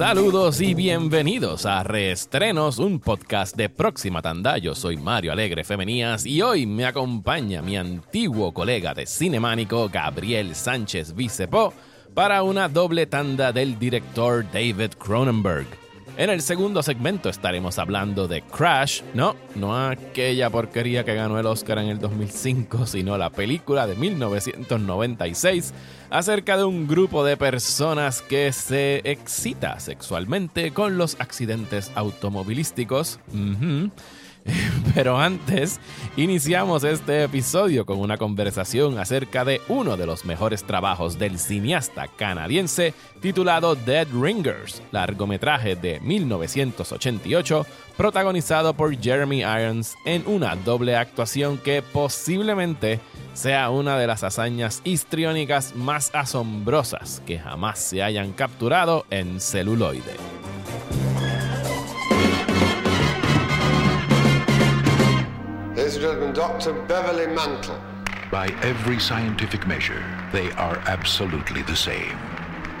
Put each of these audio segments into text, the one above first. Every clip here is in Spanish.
Saludos y bienvenidos a Reestrenos, un podcast de Próxima Tanda. Yo soy Mario Alegre Femenías y hoy me acompaña mi antiguo colega de Cinemánico, Gabriel Sánchez Vicepo, para una doble tanda del director David Cronenberg. En el segundo segmento estaremos hablando de Crash, no, no aquella porquería que ganó el Oscar en el 2005, sino la película de 1996 acerca de un grupo de personas que se excita sexualmente con los accidentes automovilísticos. Pero antes, iniciamos este episodio con una conversación acerca de uno de los mejores trabajos del cineasta canadiense titulado Dead Ringers, largometraje de 1988, protagonizado por Jeremy Irons en una doble actuación que posiblemente sea una de las hazañas histriónicas más asombrosas que jamás se hayan capturado en celuloide. Ladies and gentlemen, Dr. Beverly Mantle. By every scientific measure, they are absolutely the same.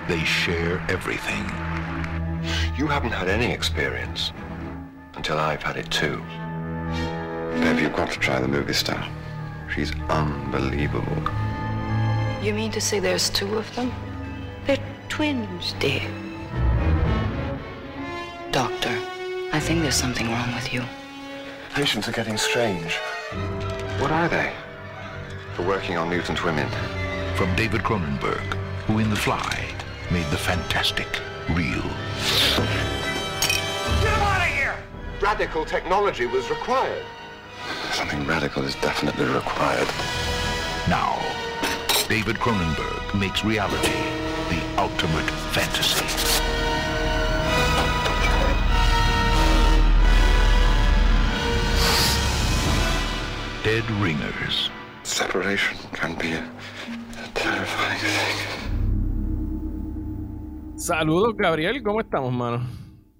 They share everything. You haven't had any experience until I've had it too. Baby, you've got to try the movie star. She's unbelievable. You mean to say there's two of them? They're twins, dear. Doctor, I think there's something wrong with you. Patients are getting strange. What are they? For working on mutant women. From David Cronenberg, who in The Fly made the fantastic real. Get him out of here! Radical technology was required. Something radical is definitely required. Now, David Cronenberg makes reality the ultimate fantasy. Dead Ringers. Separation can be a, a terrifying thing. Saludos, Gabriel, ¿cómo estamos, mano?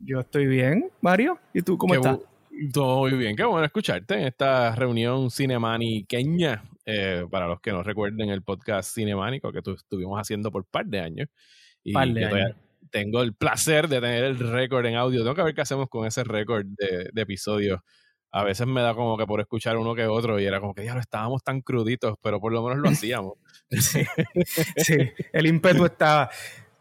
Yo estoy bien, Mario. ¿Y tú cómo Qué estás? Todo muy bien, qué bueno escucharte en esta reunión cinemaniqueña. eh, para los que no recuerden el podcast cinemánico que tu- estuvimos haciendo por par de años. Y Par de años. tengo el placer de tener el récord en audio. Tengo que ver qué hacemos con ese récord de, de episodios. A veces me da como que por escuchar uno que otro y era como que ya lo estábamos tan cruditos, pero por lo menos lo hacíamos. Sí, sí, el ímpetu estaba.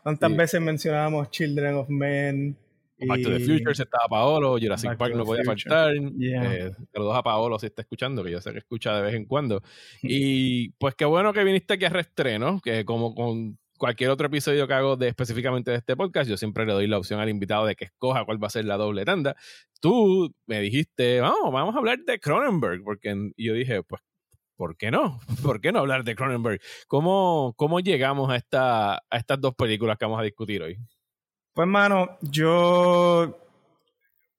¿Cuántas Sí. veces mencionábamos Children of Men? Back to the y- Future se estaba Paolo, Jurassic Back Park no podía Future. faltar. Yeah. Eh, saludos a Paolo si está escuchando, que yo sé que escucha de vez en cuando. Y pues qué bueno que viniste aquí a reestreno, que como con cualquier otro episodio que hago de específicamente de este podcast, yo siempre le doy la opción al invitado de que escoja cuál va a ser la doble tanda. Tú me dijiste, vamos, vamos a hablar de Cronenberg, porque y yo dije, pues, ¿por qué no? ¿Por qué no hablar de Cronenberg? ¿Cómo, cómo llegamos a, esta, a estas dos películas que vamos a discutir hoy? Pues, mano, yo.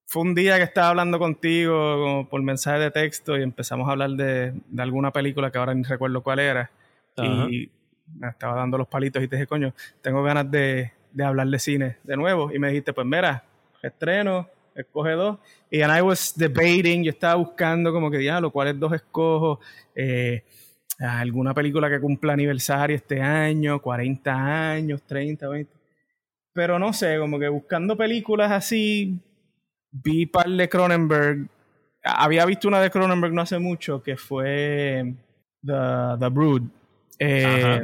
Fue un día que estaba hablando contigo como por mensaje de texto y empezamos a hablar de, de alguna película que ahora ni recuerdo cuál era. Ajá. Y me estaba dando los palitos y te dije, coño, tengo ganas de, de hablar de cine de nuevo. Y me dijiste, pues mira, estreno, escoge dos. Y and I was debating, yo estaba buscando como que, diablo, ¿cuáles dos escojo? Eh, alguna película que cumpla aniversario este año, 40 años, 30, 20. Pero no sé, como que buscando películas así, vi par de Cronenberg. Había visto una de Cronenberg no hace mucho que fue The, The Brood. Ajá.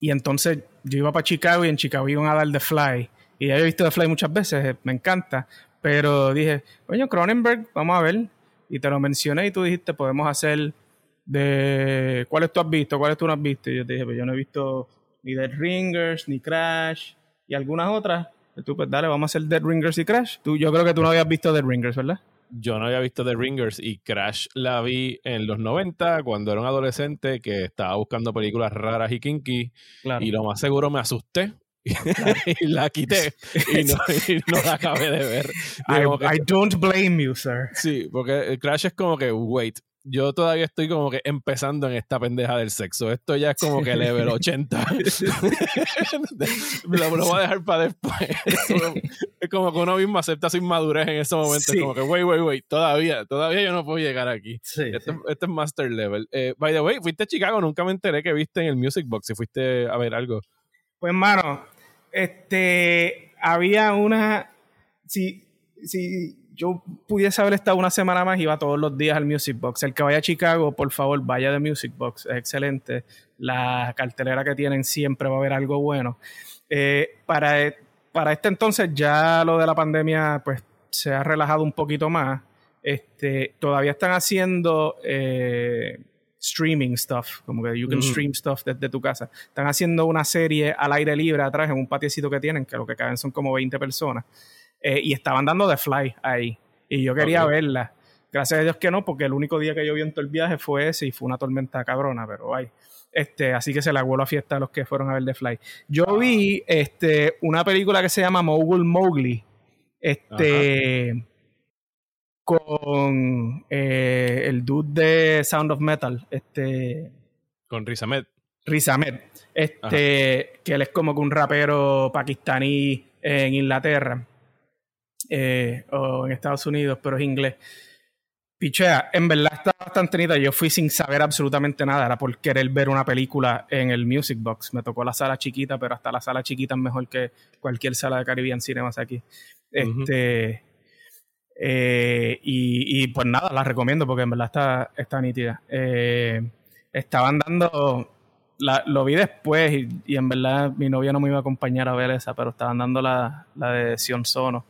y entonces yo iba para Chicago y en Chicago iban a dar The Fly. Y ya he visto The Fly muchas veces, eh, me encanta. Pero dije, coño, Cronenberg, vamos a ver. Y te lo mencioné y tú dijiste, podemos hacer de cuáles tú has visto, cuáles tú no has visto. Y yo te dije, pues yo no he visto ni Dead Ringers, ni Crash, y algunas otras. Y tú, pues dale, vamos a hacer Dead Ringers y Crash. Tú, yo creo que tú no habías visto Dead Ringers, ¿verdad? Yo no había visto The Ringers y Crash la vi en los 90 cuando era un adolescente que estaba buscando películas raras y kinky Claro. y lo más seguro me asusté y la quité y no, y no la acabé de ver. I, que- I don't blame you, sir. sí, porque Crash es como que, wait, yo todavía estoy como que empezando en esta pendeja del sexo. Esto ya es como que level 80. lo, lo voy a dejar para después. es como que uno mismo acepta su inmadurez en ese momento. Sí. Es como que, wait, wait, wait, todavía, todavía yo no puedo llegar aquí. Sí, Este, este es Master Level. Eh, by the way, fuiste a Chicago, nunca me enteré que viste en el Music Box si fuiste a ver algo. Pues, mano, este. había una. Si, si yo pudiese haber estado una semana más, iba todos los días al Music Box. El que vaya a Chicago, por favor, vaya de Music Box. Es excelente. La cartelera que tienen siempre va a haber algo bueno. Eh, para, para este entonces, ya lo de la pandemia, pues se ha relajado un poquito más. Este, todavía están haciendo. Eh, streaming stuff, como que you can stream stuff desde tu casa. Están haciendo una serie al aire libre atrás en un patiecito que tienen, que lo que caben son como 20 personas. Eh, y estaban dando The Fly ahí. Y yo quería verla. Gracias a Dios que no, porque el único día que yo vi en todo el viaje fue ese y fue una tormenta cabrona, pero ay. Este, así que se la vuelvo a fiesta a los que fueron a ver The Fly. Yo vi este, una película que se llama Mogul Mowgli. Este con eh, el dude de Sound of Metal, este... Con Riz Ahmed. Riz Ahmed, este, que él es como que un rapero pakistaní en Inglaterra eh, o en Estados Unidos, pero es inglés. Pichea, en verdad está bastante nita. Yo fui sin saber absolutamente nada. Era por querer ver una película en el Music Box. Me tocó la sala chiquita, pero hasta la sala chiquita es mejor que cualquier sala de Caribbean Cinemas aquí. Este, eh, y, pues nada, la recomiendo porque en verdad está, está nítida. Eh, estaban dando, lo vi después y, en verdad mi novia no me iba a acompañar a ver esa, pero estaban dando la, la de Sion Sono.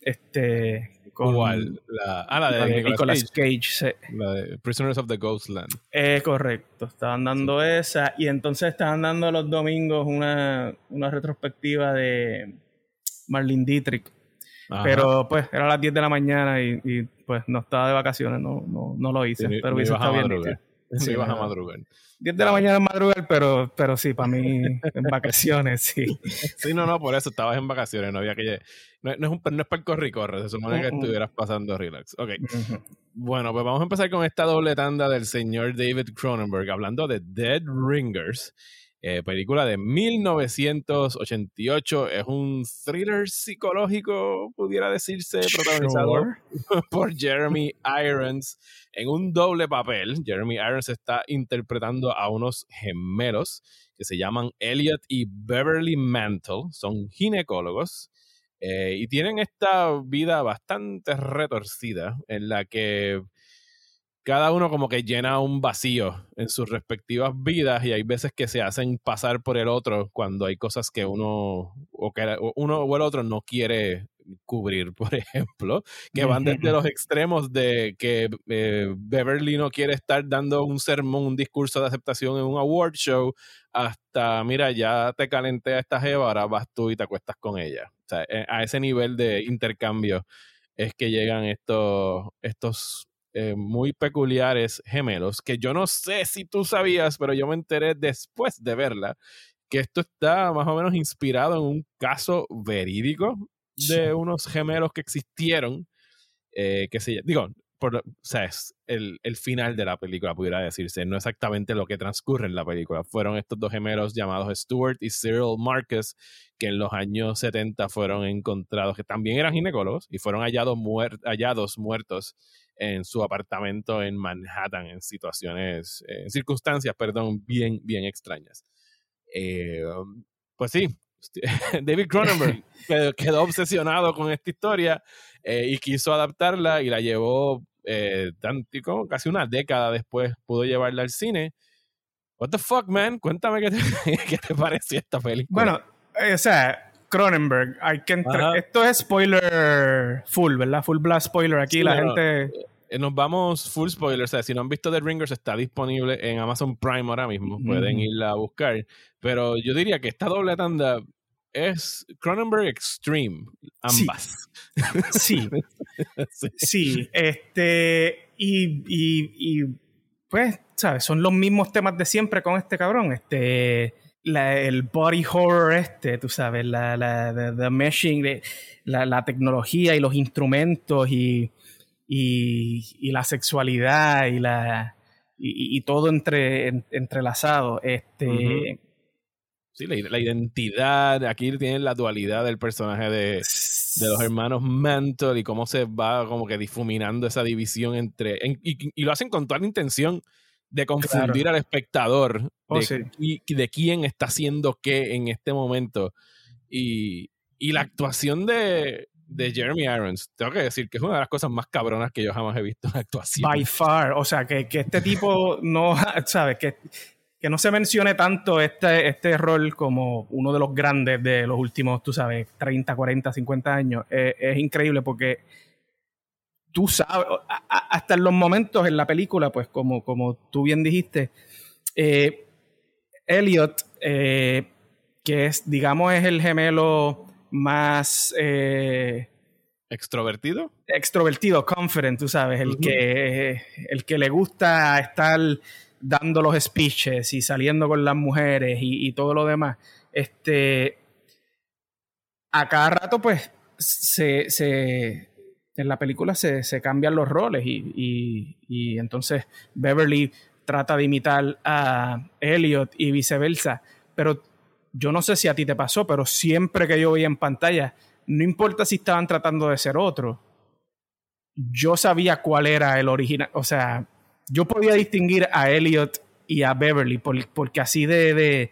Este, con, La, ah, la de, Nicolas, Cage. La de Prisoners of the Ghostland. Eh, correcto, estaban dando esa y entonces estaban dando los domingos una, una retrospectiva de Marlene Dietrich pero pues era a las 10 de la mañana y, pues no estaba de vacaciones, no, no, no lo hice. pero hubiese estado bien. Sí, ibas a madrugar. 10 de la mañana en madrugar, pero, pero sí, para mí en vacaciones, sí. Sí, no, no, por eso estabas en vacaciones, no había que... No, no es, un, no es para el corre y corre, se supone que estuvieras pasando relax. Ok. Bueno, pues vamos a empezar con esta doble tanda del señor David Cronenberg, hablando de Dead Ringers. Eh, película de 1988. Es un thriller psicológico, pudiera decirse, protagonizado por Jeremy Irons en un doble papel. Jeremy Irons está interpretando a unos gemelos que se llaman Elliot y Beverly Mantle. Son ginecólogos. Eh, y tienen esta vida bastante retorcida en la que cada uno como que llena un vacío en sus respectivas vidas y hay veces que se hacen pasar por el otro cuando hay cosas que uno o que uno o el otro no quiere cubrir, por ejemplo, que van desde los extremos de que eh, Beverly no quiere estar dando un sermón, un discurso de aceptación en un award show, hasta, mira, ya te calenté a esta jeva, ahora vas tú y te acuestas con ella. O sea, eh, a ese nivel de intercambio es que llegan estos, estos eh, muy peculiares gemelos, que yo no sé si tú sabías, pero yo me enteré después de verla, que esto está más o menos inspirado en un caso verídico de unos gemelos que existieron, eh, que se digo, por, o sea, es el, el, final de la película, pudiera decirse, no exactamente lo que transcurre en la película. Fueron estos dos gemelos llamados Stuart y Cyril Marcus, que en los años 70 fueron encontrados, que también eran ginecólogos, y fueron hallados, hallados muertos en su apartamento en Manhattan en situaciones, en circunstancias, perdón, bien, bien extrañas. Eh, pues sí, David Cronenberg quedó obsesionado con esta historia eh, y quiso adaptarla y la llevó eh, casi una década después pudo llevarla al cine. What the fuck, man? Cuéntame qué te, qué te pareció esta película. Bueno, o sea, Cronenberg, hay que entrar. Esto es spoiler full, ¿verdad? Full blast spoiler. Aquí la gente. Eh, nos vamos full spoiler. O sea, si no han visto The Ringers, está disponible en Amazon Prime ahora mismo. Pueden irla a buscar. Pero yo diría que esta doble tanda es Cronenberg Extreme, ambas. Sí. sí. Este. Y, y, pues, ¿sabes? Son los mismos temas de siempre con este cabrón. Este. El body horror este, tú sabes, la, la the, meshing, la, la, tecnología y los instrumentos y, y, la sexualidad y la y, todo entre, entrelazado. Este, Sí, la, identidad, aquí tienen la dualidad del personaje de, los hermanos Mantle y cómo se va como que difuminando esa división entre... y, lo hacen con toda la intención de confundir al espectador oh, de, de, quién está haciendo qué en este momento. Y, Y la actuación de, de Jeremy Irons, tengo que decir que es una de las cosas más cabronas que yo jamás he visto en actuación. By far, o sea, que, que este tipo no, ¿sabes? Que, que no se mencione tanto este, este rol como uno de los grandes de los últimos, tú sabes, 30, 40, 50 años, eh, es increíble porque tú sabes, hasta en los momentos en la película, pues como, como tú bien dijiste, eh, Elliot, eh, que es, digamos, es el gemelo más... Eh, ¿Extrovertido? Extrovertido, confident, tú sabes, el, que, el que le gusta estar dando los speeches y saliendo con las mujeres y, todo lo demás. Este, a cada rato, pues, se, se en la película se, se cambian los roles y, y, y, entonces Beverly trata de imitar a Elliot y viceversa. Pero yo no sé si a ti te pasó, pero siempre que yo veía en pantalla, no importa si estaban tratando de ser otro, yo sabía cuál era el original. O sea, yo podía distinguir a Elliot y a Beverly porque así de, de,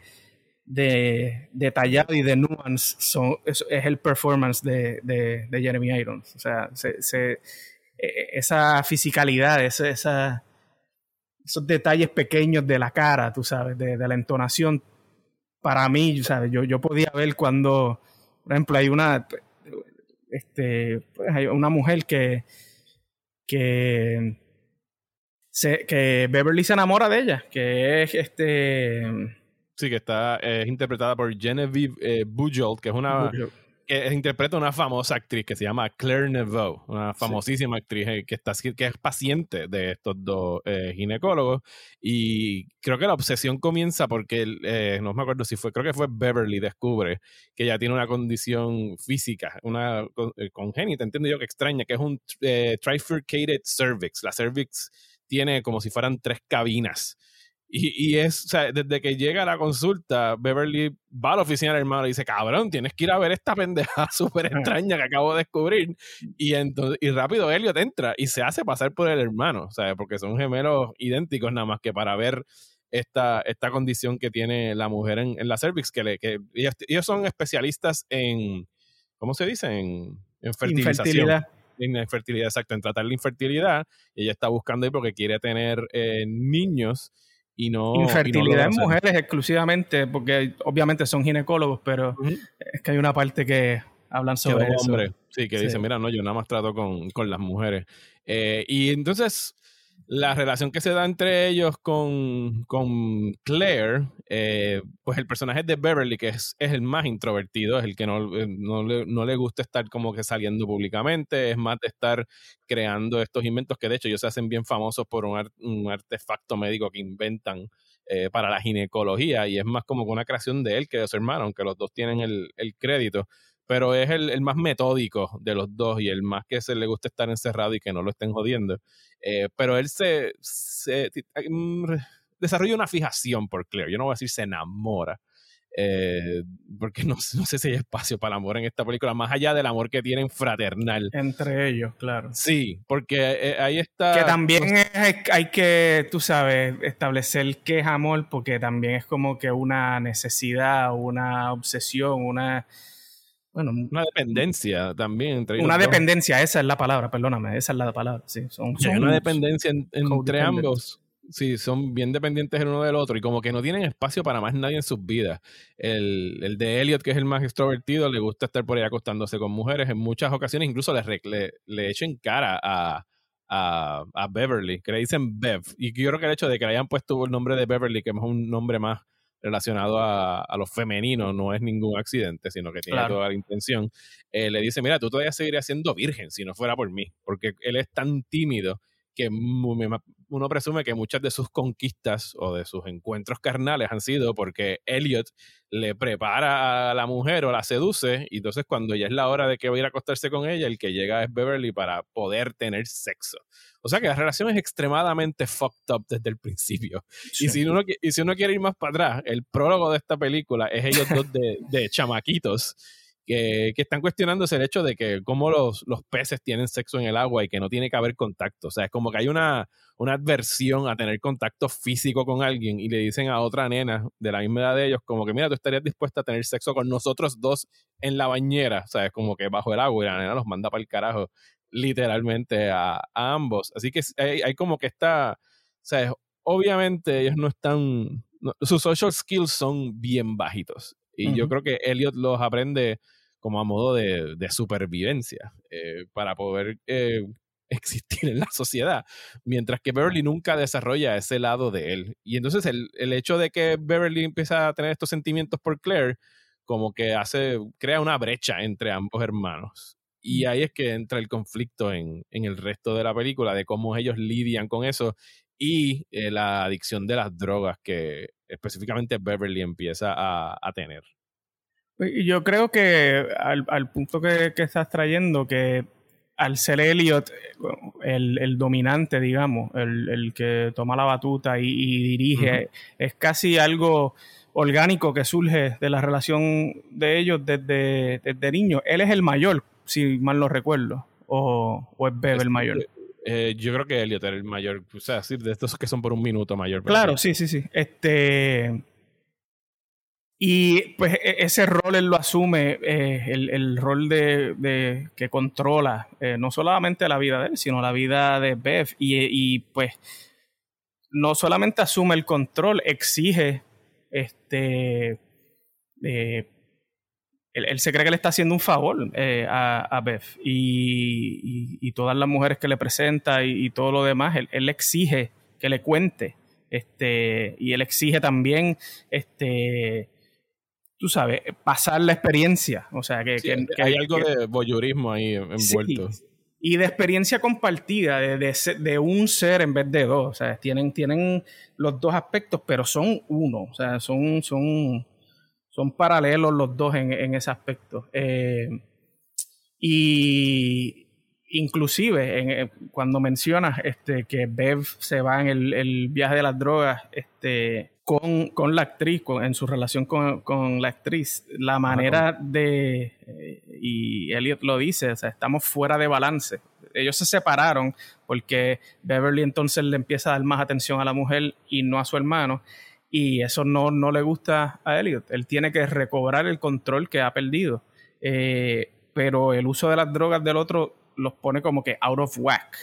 de, detallado y de nuance son, es, el performance de, de, Jeremy Irons. O sea, se, e, esa fisicalidad, esa, esos detalles pequeños de la cara, tú sabes, de, la entonación, para mí, ¿sabes? Yo, yo podía ver cuando, por ejemplo, hay una, este, pues hay una mujer que, que, se, que Beverly se enamora de ella, que es este... Sí, que está, es interpretada por Genevieve eh, Bujold, que es una que interpreta una famosa actriz que se llama Claire Neveu, una famosísima actriz eh, que, está, que es paciente de estos dos eh, ginecólogos. Y creo que la obsesión comienza porque, eh, no me acuerdo si fue, creo que fue Beverly, descubre que ella tiene una condición física, una congénita, entiendo yo que extraña, que es un trifurcated cervix. La cervix tiene como si fueran tres cabinas y, y, es, o sea, desde que llega a la consulta, Beverly va a la oficina del hermano y dice, cabrón, tienes que ir a ver esta pendeja súper extraña que acabo de descubrir. Y entonces, y rápido Elliot entra y se hace pasar por el hermano, o sea, porque son gemelos idénticos nada más que para ver esta, esta condición que tiene la mujer en, en la cervix, que, le, que ellos, son especialistas en, ¿cómo se dice? En, en fertilización. Infertilidad. En infertilidad, exacto, en tratar la infertilidad. Y ella está buscando ahí porque quiere tener eh, niños Infertilidad en mujeres exclusivamente, porque obviamente son ginecólogos, pero es que hay una parte que hablan sobre eso. sí, que dice, mira, no, yo nada más trato con, con las mujeres. Eh, y entonces, la relación que se da entre ellos con, con Claire, eh, pues el personaje de Beverly, que es, es, el más introvertido, es el que no, eh, no, le, no, le, gusta estar como que saliendo públicamente, es más de estar creando estos inventos que de hecho ellos se hacen bien famosos por un, un artefacto médico que inventan eh, para la ginecología y es más como una creación de él que de su hermano, aunque los dos tienen el, el crédito pero es el, el, más metódico de los dos y el más que se le gusta estar encerrado y que no lo estén jodiendo. Eh, pero él se, se mm, desarrolla una fijación por Claire. Yo no voy a decir se enamora, eh, porque no, no, sé si hay espacio para el amor en esta película, más allá del amor que tienen fraternal. Entre ellos, claro. Sí, porque eh, ahí está... Que también hay que, tú sabes, establecer qué es amor, porque también es como que una necesidad, una obsesión, una bueno, una dependencia también entre Una dependencia, esa es la palabra, perdóname, esa es la palabra. Sí, son, una dependencia entre ambos. Sí, son bien dependientes el uno del otro y como que no tienen espacio para más nadie en sus vidas. El, el de Elliot, que es el más extrovertido, le gusta estar por ahí acostándose con mujeres. En muchas ocasiones incluso le, le, le echen cara a, a, a, Beverly, que le dicen Bev. Y yo creo que el hecho de que le hayan puesto el nombre de Beverly, que es un nombre más relacionado a, a los femeninos, no es ningún accidente, sino que tiene toda la intención, eh, le dice, mira, tú todavía seguirías siendo virgen si no fuera por mí, porque él es tan tímido que uno presume que muchas de sus conquistas o de sus encuentros carnales han sido porque Elliot le prepara a la mujer o la seduce y entonces cuando ya es la hora de que va a ir a acostarse con ella, el que llega es Beverly para poder tener sexo. O sea que la relación es extremadamente fucked up desde el principio. Y, si uno, y si uno quiere ir más para atrás, el prólogo de esta película es ellos dos de, de chamaquitos que, que, están cuestionándose el hecho de que cómo los, los, peces tienen sexo en el agua y que no tiene que haber contacto. O sea, es como que hay una, una adversión a tener contacto físico con alguien y le dicen a otra nena de la misma edad de ellos como que, mira, tú estarías dispuesta a tener sexo con nosotros dos en la bañera. O sea, es como que bajo el agua y la nena los manda para el carajo literalmente a, ambos. Así que hay, hay, como que está, o sea, obviamente ellos no están, sus social skills son bien bajitos. Y yo creo que Elliot los aprende como a modo de, supervivencia eh, para poder eh, existir en la sociedad, mientras que Beverly nunca desarrolla ese lado de él. Y entonces el, el, hecho de que Beverly empieza a tener estos sentimientos por Claire, como que hace, crea una brecha entre ambos hermanos. Y ahí es que entra el conflicto en, en el resto de la película, de cómo ellos lidian con eso y eh, la adicción de las drogas que específicamente Beverly empieza a, a tener. Yo creo que al, al punto que, que, estás trayendo, que al ser Elliot el, el dominante, digamos, el, el, que toma la batuta y, y dirige, es casi algo orgánico que surge de la relación de ellos desde, desde niño. Él es el mayor, si mal no recuerdo, o, o es Bev el mayor. Eh, yo creo que Elliot era el mayor, o sea, de estos que son por un minuto mayor. Claro, sí, sí, sí. Este y pues e, ese rol él lo asume, eh, el, el, rol de, de que controla eh, no solamente la vida de él, sino la vida de Bev. Y, y, pues no solamente asume el control, exige, este, eh, él, él, se cree que le está haciendo un favor eh, a, a, Bev. Y, y, y, todas las mujeres que le presenta y, todo lo demás, él, él exige que le cuente. Este, y él exige también, este, tú sabes, pasar la experiencia. O sea, que, sí, que hay algo de voyeurismo ahí envuelto. Sí, y de experiencia compartida, de, de, de, un ser en vez de dos. O sea, tienen, tienen los dos aspectos, pero son uno. O sea, son, son, son paralelos los dos en, en ese aspecto. Eh, y inclusive en, eh, cuando mencionas este, que Bev se va en el, el viaje de las drogas, este, con, con la actriz, con, en su relación con, con, la actriz, la manera de, eh, y Elliot lo dice, o sea, estamos fuera de balance. Ellos se separaron porque Beverly entonces le empieza a dar más atención a la mujer y no a su hermano, y eso no, no le gusta a Elliot. Él tiene que recobrar el control que ha perdido. Eh, pero el uso de las drogas del otro los pone como que out of whack.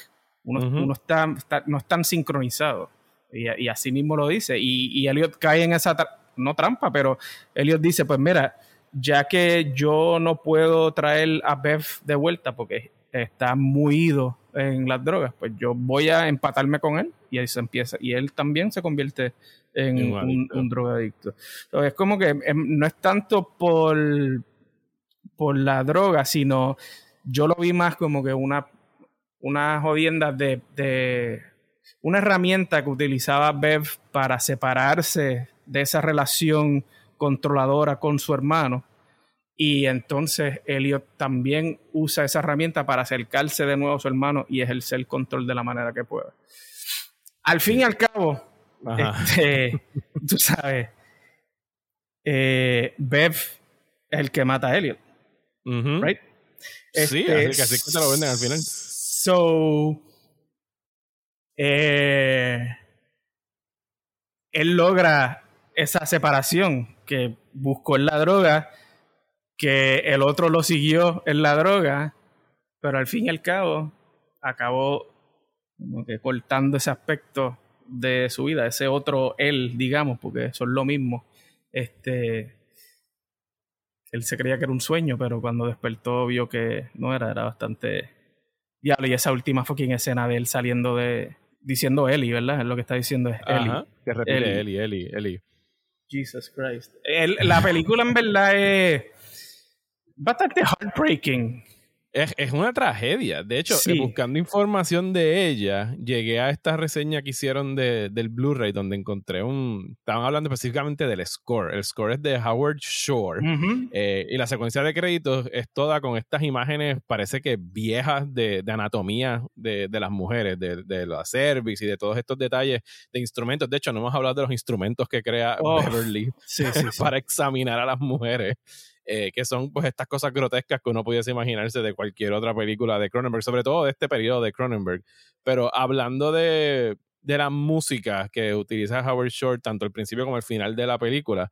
Uno, uh -huh. uno está, está, no están sincronizados. Y, y, así mismo lo dice. Y, y Elliot cae en esa, tra no trampa, pero Elliot dice, pues mira, ya que yo no puedo traer a Bev de vuelta porque está muy ido en las drogas, pues yo voy a empatarme con él y ahí se empieza. Y él también se convierte en un, un, drogadicto. Entonces, es como que no es tanto por, por la droga, sino yo lo vi más como que una, una jodienda de, de una herramienta que utilizaba Bev para separarse de esa relación controladora con su hermano. Y entonces Elliot también usa esa herramienta para acercarse de nuevo a su hermano y ejercer el control de la manera que pueda. Al fin y al cabo, este, tú sabes, eh, Bev es el que mata a Elliot. Uh -huh. right? Sí, este, así, que, así que te lo venden al final. So, eh, él logra esa separación que buscó en la droga, que el otro lo siguió en la droga, pero al fin y al cabo acabó como que cortando ese aspecto de su vida, ese otro él, digamos, porque son lo mismo. Este, él se creía que era un sueño, pero cuando despertó vio que no era, era bastante diablo. Y esa última fucking escena de él saliendo de, diciendo Eli, ¿verdad? Es lo que está diciendo es Eli. Ajá, que repite Eli, Eli, Eli. Jesus Christ. El, la película en verdad es bastante heartbreaking. Es, es, una tragedia. De hecho, sí. buscando información de ella, llegué a esta reseña que hicieron de, del Blu-ray, donde encontré un. Estaban hablando específicamente del score. El score es de Howard Shore. Uh -huh. eh, y la secuencia de créditos es toda con estas imágenes, parece que viejas de, de anatomía de, de, las mujeres, de, de la cervix y de todos estos detalles de instrumentos. De hecho, no hemos hablado de los instrumentos que crea oh, Beverly sí, sí, para examinar a las mujeres. Eh, que son pues estas cosas grotescas que uno pudiese imaginarse de cualquier otra película de Cronenberg, sobre todo de este periodo de Cronenberg. Pero hablando de, de la música que utiliza Howard Shore, tanto al principio como al final de la película,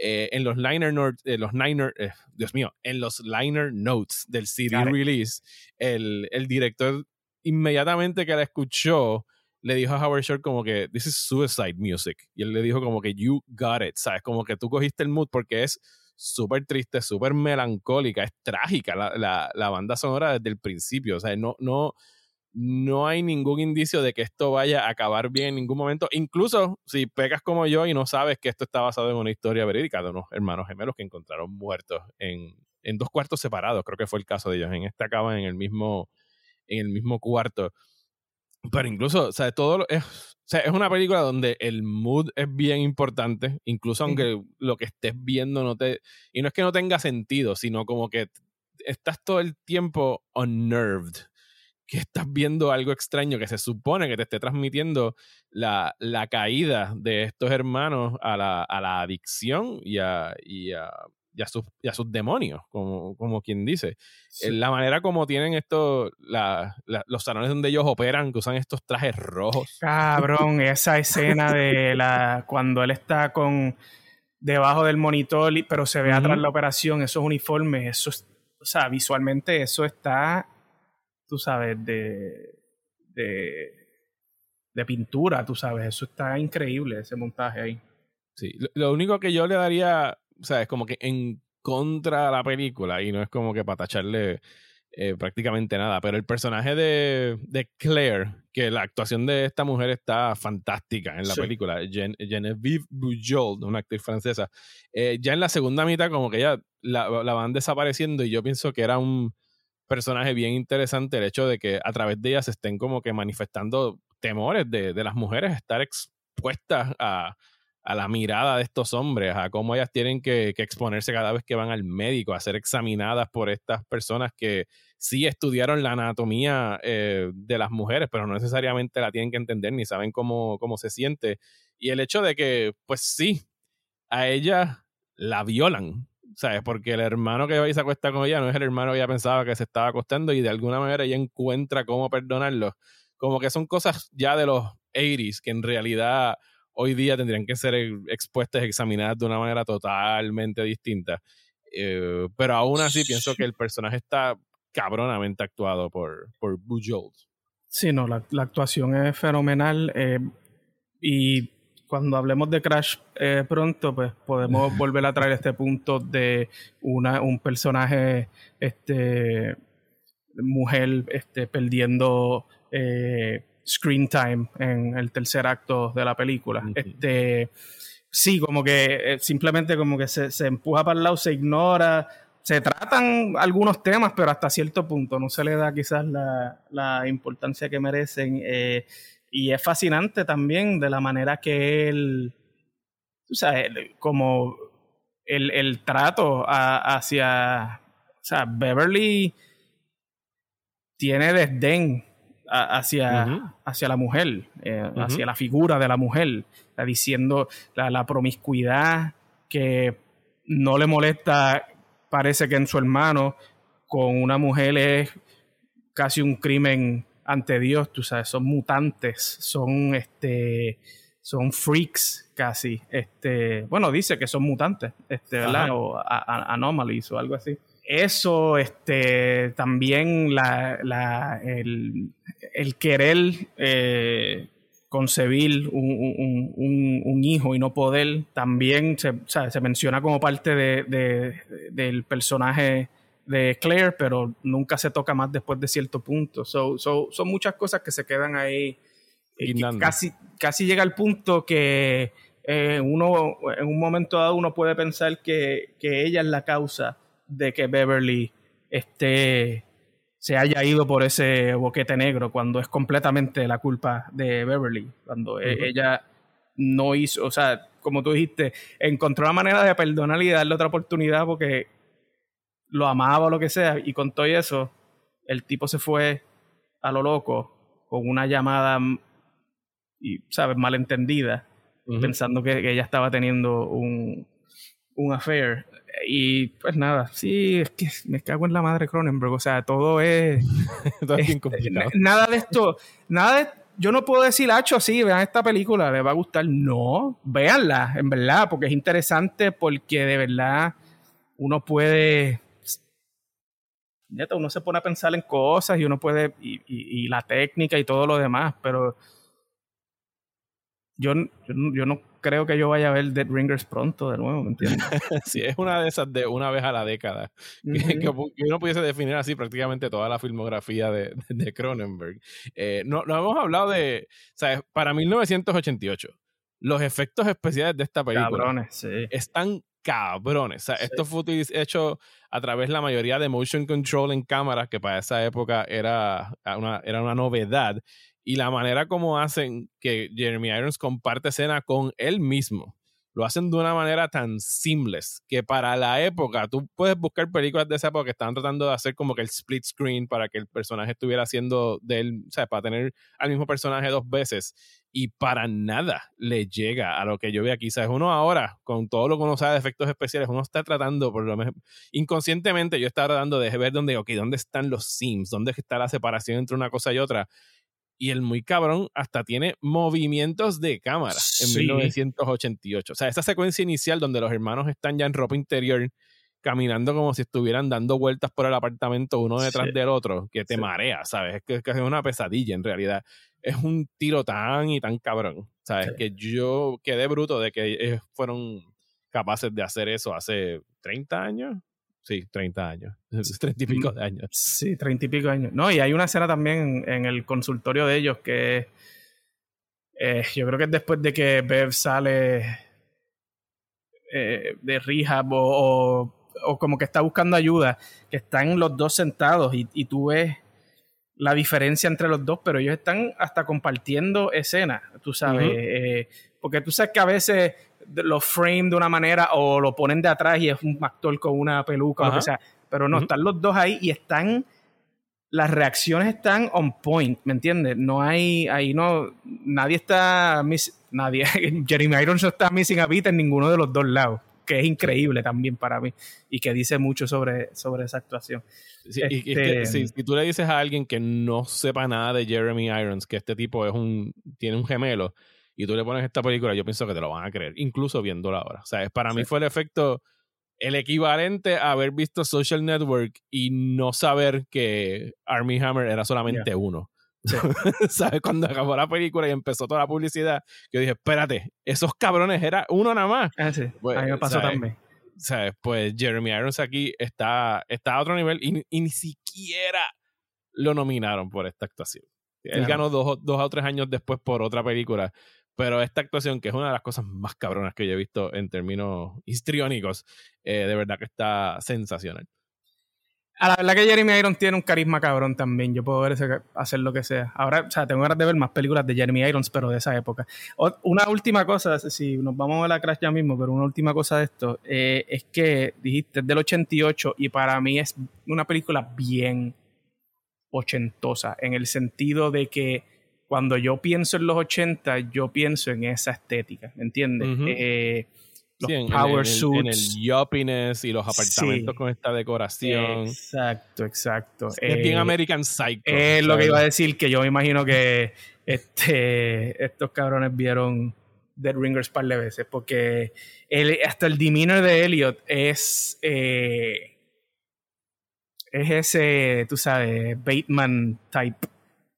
eh, en los liner notes, eh, los liner, eh, Dios mío, en los liner notes del CD release, el, el, director inmediatamente que la escuchó le dijo a Howard Shore como que this is suicide music y él le dijo como que you got it, sabes, como que tú cogiste el mood porque es súper triste, súper melancólica, es trágica la, la, banda sonora desde el principio, o sea, no, no, no hay ningún indicio de que esto vaya a acabar bien en ningún momento. Incluso si pegas como yo y no sabes que esto está basado en una historia verídica de unos hermanos gemelos que encontraron muertos en, en dos cuartos separados, creo que fue el caso de ellos. En este acaban en el mismo, en el mismo cuarto. Pero incluso, o sea, todo es, o sea, es una película donde el mood es bien importante, incluso aunque lo que estés viendo no te... Y no es que no tenga sentido, sino como que estás todo el tiempo unnerved que estás viendo algo extraño que se supone que te esté transmitiendo la, la caída de estos hermanos a la, a la adicción y a, y a, y a, sus, y a sus demonios, como, como quien dice. La manera como tienen estos, la, los salones donde ellos operan, que usan estos trajes rojos. Cabrón, esa escena de la cuando él está con debajo del monitor, pero se ve atrás la operación, esos uniformes, eso, o sea, visualmente eso está tú sabes, de, de, de pintura, tú sabes, eso está increíble, ese montaje ahí. Sí, lo, único que yo le daría, o sea, es como que en contra de la película, y no es como que para tacharle eh, prácticamente nada, pero el personaje de, de, Claire, que la actuación de esta mujer está fantástica en la película, Genevieve Bujold, una actriz francesa, eh, ya en la segunda mitad como que ya la, la van desapareciendo y yo pienso que era un personaje bien interesante el hecho de que a través de ella se estén como que manifestando temores de, de las mujeres estar expuestas a, a, la mirada de estos hombres, a cómo ellas tienen que, que, exponerse cada vez que van al médico, a ser examinadas por estas personas que sí estudiaron la anatomía eh, de las mujeres, pero no necesariamente la tienen que entender ni saben cómo, cómo se siente. Y el hecho de que, pues sí, a ella la violan ¿sabes? Porque el hermano que va y se acuesta con ella no es el hermano que ella pensaba que se estaba acostando y de alguna manera ella encuentra cómo perdonarlo. Como que son cosas ya de los 80s que en realidad hoy día tendrían que ser expuestas, examinadas de una manera totalmente distinta. Eh, pero aún así pienso que el personaje está cabronamente actuado por, por Bujold. Sí, no, la, la actuación es fenomenal. Eh, y cuando hablemos de Crash eh, pronto, pues podemos volver a traer este punto de una, un personaje, este, mujer, este, perdiendo eh, screen time en el tercer acto de la película. Este, sí, como que eh, simplemente como que se, se, empuja para el lado, se ignora. Se tratan algunos temas, pero hasta cierto punto no se le da quizás la, la importancia que merecen. Eh, y es fascinante también de la manera que él, o sea, como el, el trato hacia, o sea, Beverly tiene desdén hacia, hacia la mujer, eh, hacia la figura de la mujer, está diciendo la, la, promiscuidad que no le molesta, parece que en su hermano, con una mujer es casi un crimen ante Dios, tú sabes, son mutantes, son este son freaks casi. Este, bueno, dice que son mutantes, este, ¿verdad? O anomalies o algo así. Eso, este, también la, la, el, el querer eh, concebir un, un, un, hijo y no poder, también se, se menciona como parte de, de, del personaje de Claire, pero nunca se toca más después de cierto punto. So, son muchas cosas que se quedan ahí. Y casi, casi llega al punto que eh, uno, en un momento dado, uno puede pensar que, que, ella es la causa de que Beverly esté, se haya ido por ese boquete negro, cuando es completamente la culpa de Beverly. Cuando e, ella no hizo, o sea, como tú dijiste, encontró la manera de perdonar y darle otra oportunidad porque lo amaba o lo que sea, y con todo eso, el tipo se fue a lo loco con una llamada, y, ¿sabes?, malentendida, pensando que, ella estaba teniendo un, un affair. Y pues nada, sí, es que me cago en la madre Cronenberg. O sea, todo es. Todo es bien este, complicado. nada de esto, nada de. Yo no puedo decir, Hacho, sí, vean esta película, les va a gustar. No, véanla, en verdad, porque es interesante, porque de verdad uno puede. Neta, uno se pone a pensar en cosas y uno puede. Y, y- y la técnica y todo lo demás, pero. Yo, yo, yo no creo que yo vaya a ver Dead Ringers pronto de nuevo, ¿me entiendes? Sí, es una de esas de una vez a la década. que, que pu- que uno pudiese definir así prácticamente toda la filmografía de, de Cronenberg. Eh, no, no hemos hablado de, ¿sabes? Para 1988, los efectos especiales de esta película Cabrones, sí. están cabrones. O sea, esto fue hecho a través de la mayoría de motion control en cámaras, que para esa época era una, era una novedad. Y la manera como hacen que Jeremy Irons comparte escena con él mismo, lo hacen de una manera tan seamless que para la época, tú puedes buscar películas de esa época que estaban tratando de hacer como que el split screen para que el personaje estuviera haciendo de él, o sea, para tener al mismo personaje dos veces y para nada le llega a lo que yo veo aquí. ¿Sabes? Uno ahora, con todo lo que uno sabe de efectos especiales, uno está tratando, por lo menos inconscientemente, yo estaba tratando de ver dónde, ok, dónde están los seams, dónde está la separación entre una cosa y otra. Y el muy cabrón hasta tiene movimientos de cámara en Sí. 1988. O sea, esa secuencia inicial donde los hermanos están ya en ropa interior caminando como si estuvieran dando vueltas por el apartamento uno detrás Sí. del otro, que te Sí. marea, ¿sabes? Es que es una pesadilla en realidad. Es un tiro tan y tan cabrón, ¿sabes? Que yo quedé bruto de que ellos fueron capaces de hacer eso hace 30 años. Sí, 30 años. 30 y pico de años. Sí, treinta y pico años. No, y hay una escena también en, en el consultorio de ellos que eh, yo creo que es después de que Bev sale eh, de rehab o, o, o como que está buscando ayuda, que están los dos sentados y, y tú ves la diferencia entre los dos, pero ellos están hasta compartiendo escenas, tú sabes, eh, porque tú sabes que a veces lo frame de una manera o lo ponen de atrás y es un actor con una peluca o lo que sea, pero no, están los dos ahí y están, las reacciones están on point, ¿me entiendes? No hay, ahí no, nadie está, miss- nadie, Jeremy Irons no está missing a beat en ninguno de los dos lados, que es increíble también para mí y que dice mucho sobre, sobre esa actuación. Sí, y- y es Este- que si, si tú le dices a alguien que no sepa nada de Jeremy Irons, que este tipo es un, tiene un gemelo, y tú le pones esta película, yo pienso que te lo van a creer, incluso viéndola ahora. O sea, para mí fue el efecto, el equivalente a haber visto Social Network y no saber que Army Hammer era solamente uno. Sí. ¿Sabes? Cuando acabó la película y empezó toda la publicidad, yo dije, espérate, esos cabrones era uno nada más. Ah, sí, Pues, a mí me pasó ¿sabes? también. ¿sabes? Pues Jeremy Irons aquí está, está a otro nivel y, ni- y ni siquiera lo nominaron por esta actuación. Él Claro. ganó dos, dos o tres años después por otra película, pero esta actuación, que es una de las cosas más cabronas que yo he visto en términos histriónicos, eh, de verdad que está sensacional. A la verdad que Jeremy Irons tiene un carisma cabrón también. Yo puedo ver hacer lo que sea. Ahora, o sea, tengo ganas de ver más películas de Jeremy Irons, pero de esa época. Una última cosa, si nos vamos a la crash ya mismo, pero una última cosa de esto, eh, es que dijiste es del 88 y para mí es una película bien ochentosa, en el sentido de que cuando yo pienso en los 80, yo pienso en esa estética, ¿me entiendes? Eh, los Sí, en, en- power en suits. en el yuppiness y los apartamentos Sí. con esta decoración. Exacto, exacto. es bien Eh, American Psycho. Es lo que iba a decir, que yo me imagino que este, estos cabrones vieron Dead Ringers par de veces, porque hasta el demeanor de Elliot es, eh, es ese, tú sabes, Bateman type,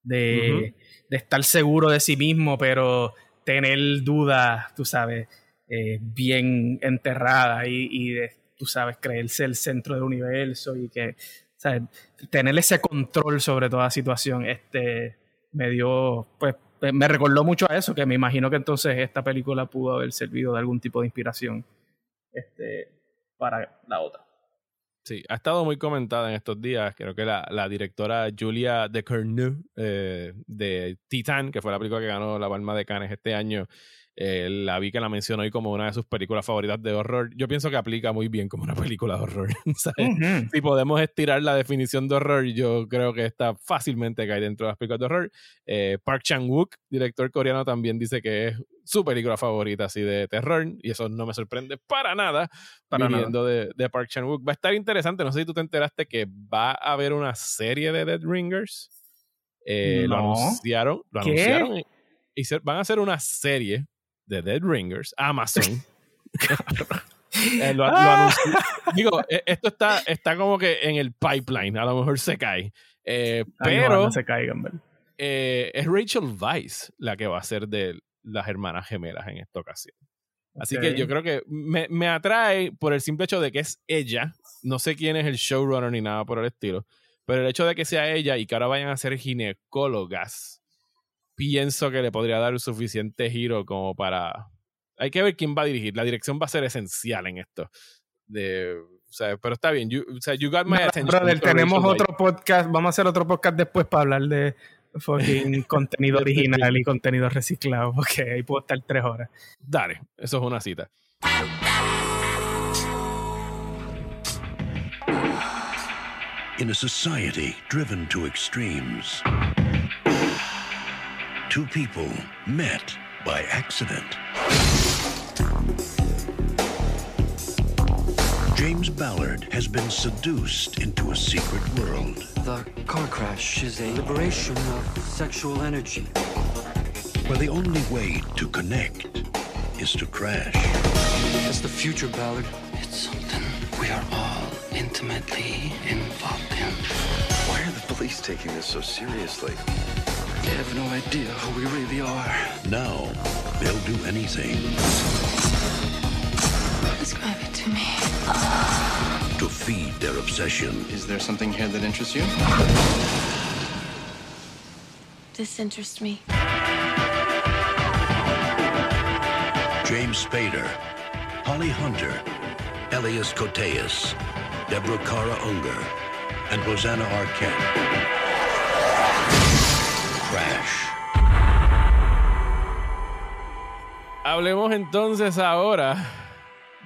de, de estar seguro de sí mismo, pero tener dudas, tú sabes, eh, bien enterradas y, y de, tú sabes, creerse el centro del universo y que, ¿sabes? tener ese control sobre toda situación, este, me dio, pues, me recordó mucho a eso, que me imagino que entonces esta película pudo haber servido de algún tipo de inspiración este, para la otra. Sí, ha estado muy comentada en estos días. Creo que la, la directora Julia de eh, de Titan, que fue la película que ganó la Palma de Cannes este año, Eh, la vi que la mencionó hoy como una de sus películas favoritas de horror. Yo pienso que aplica muy bien como una película de horror. Si podemos estirar la definición de horror, yo creo que está fácilmente cae dentro de las películas de horror. Eh, Park Chan-wook, director coreano, también dice que es su película favorita así de terror y eso no me sorprende para nada para viniendo De, de, Park Chan-wook. Va a estar interesante. No sé si tú te enteraste que va a haber una serie de Dead Ringers. Eh, lo anunciaron. Lo anunciaron y, van a hacer una serie de Dead Ringers, Amazon. Eh, lo, ah. Digo, e, esto está, está como que en el pipeline, a lo mejor se cae. Eh, pero se caigan, eh, es Rachel Weisz la que va a ser de las hermanas gemelas en esta ocasión. Así que yo creo que me, me, atrae por el simple hecho de que es ella. No sé quién es el showrunner ni nada por el estilo. Pero el hecho de que sea ella y que ahora vayan a ser ginecólogas pienso que le podría dar un suficiente giro como para... Hay que ver quién va a dirigir. La dirección va a ser esencial en esto. De, o sea, pero está bien. o sea, you got my attention. tenemos otro podcast. Vamos a hacer otro podcast después para hablar de fucking contenido original y contenido reciclado. Porque ahí puedo estar tres horas. Dale, eso es una cita. In a society driven to extremes. Two people met by accident. James Ballard has been seduced into a secret world. The car crash is a liberation of sexual energy. Where the only way to connect is to crash. It's the future, Ballard. It's something we are all intimately involved in. Why are the police taking this so seriously? They have no idea who we really are. Now, they'll do anything. Describe it to me. To feed their obsession. Is there something here that interests you? This interests me. James Spader, Holly Hunter, Elias Koteas, Deborah Kara Unger, and Rosanna Arquette. Hablemos entonces ahora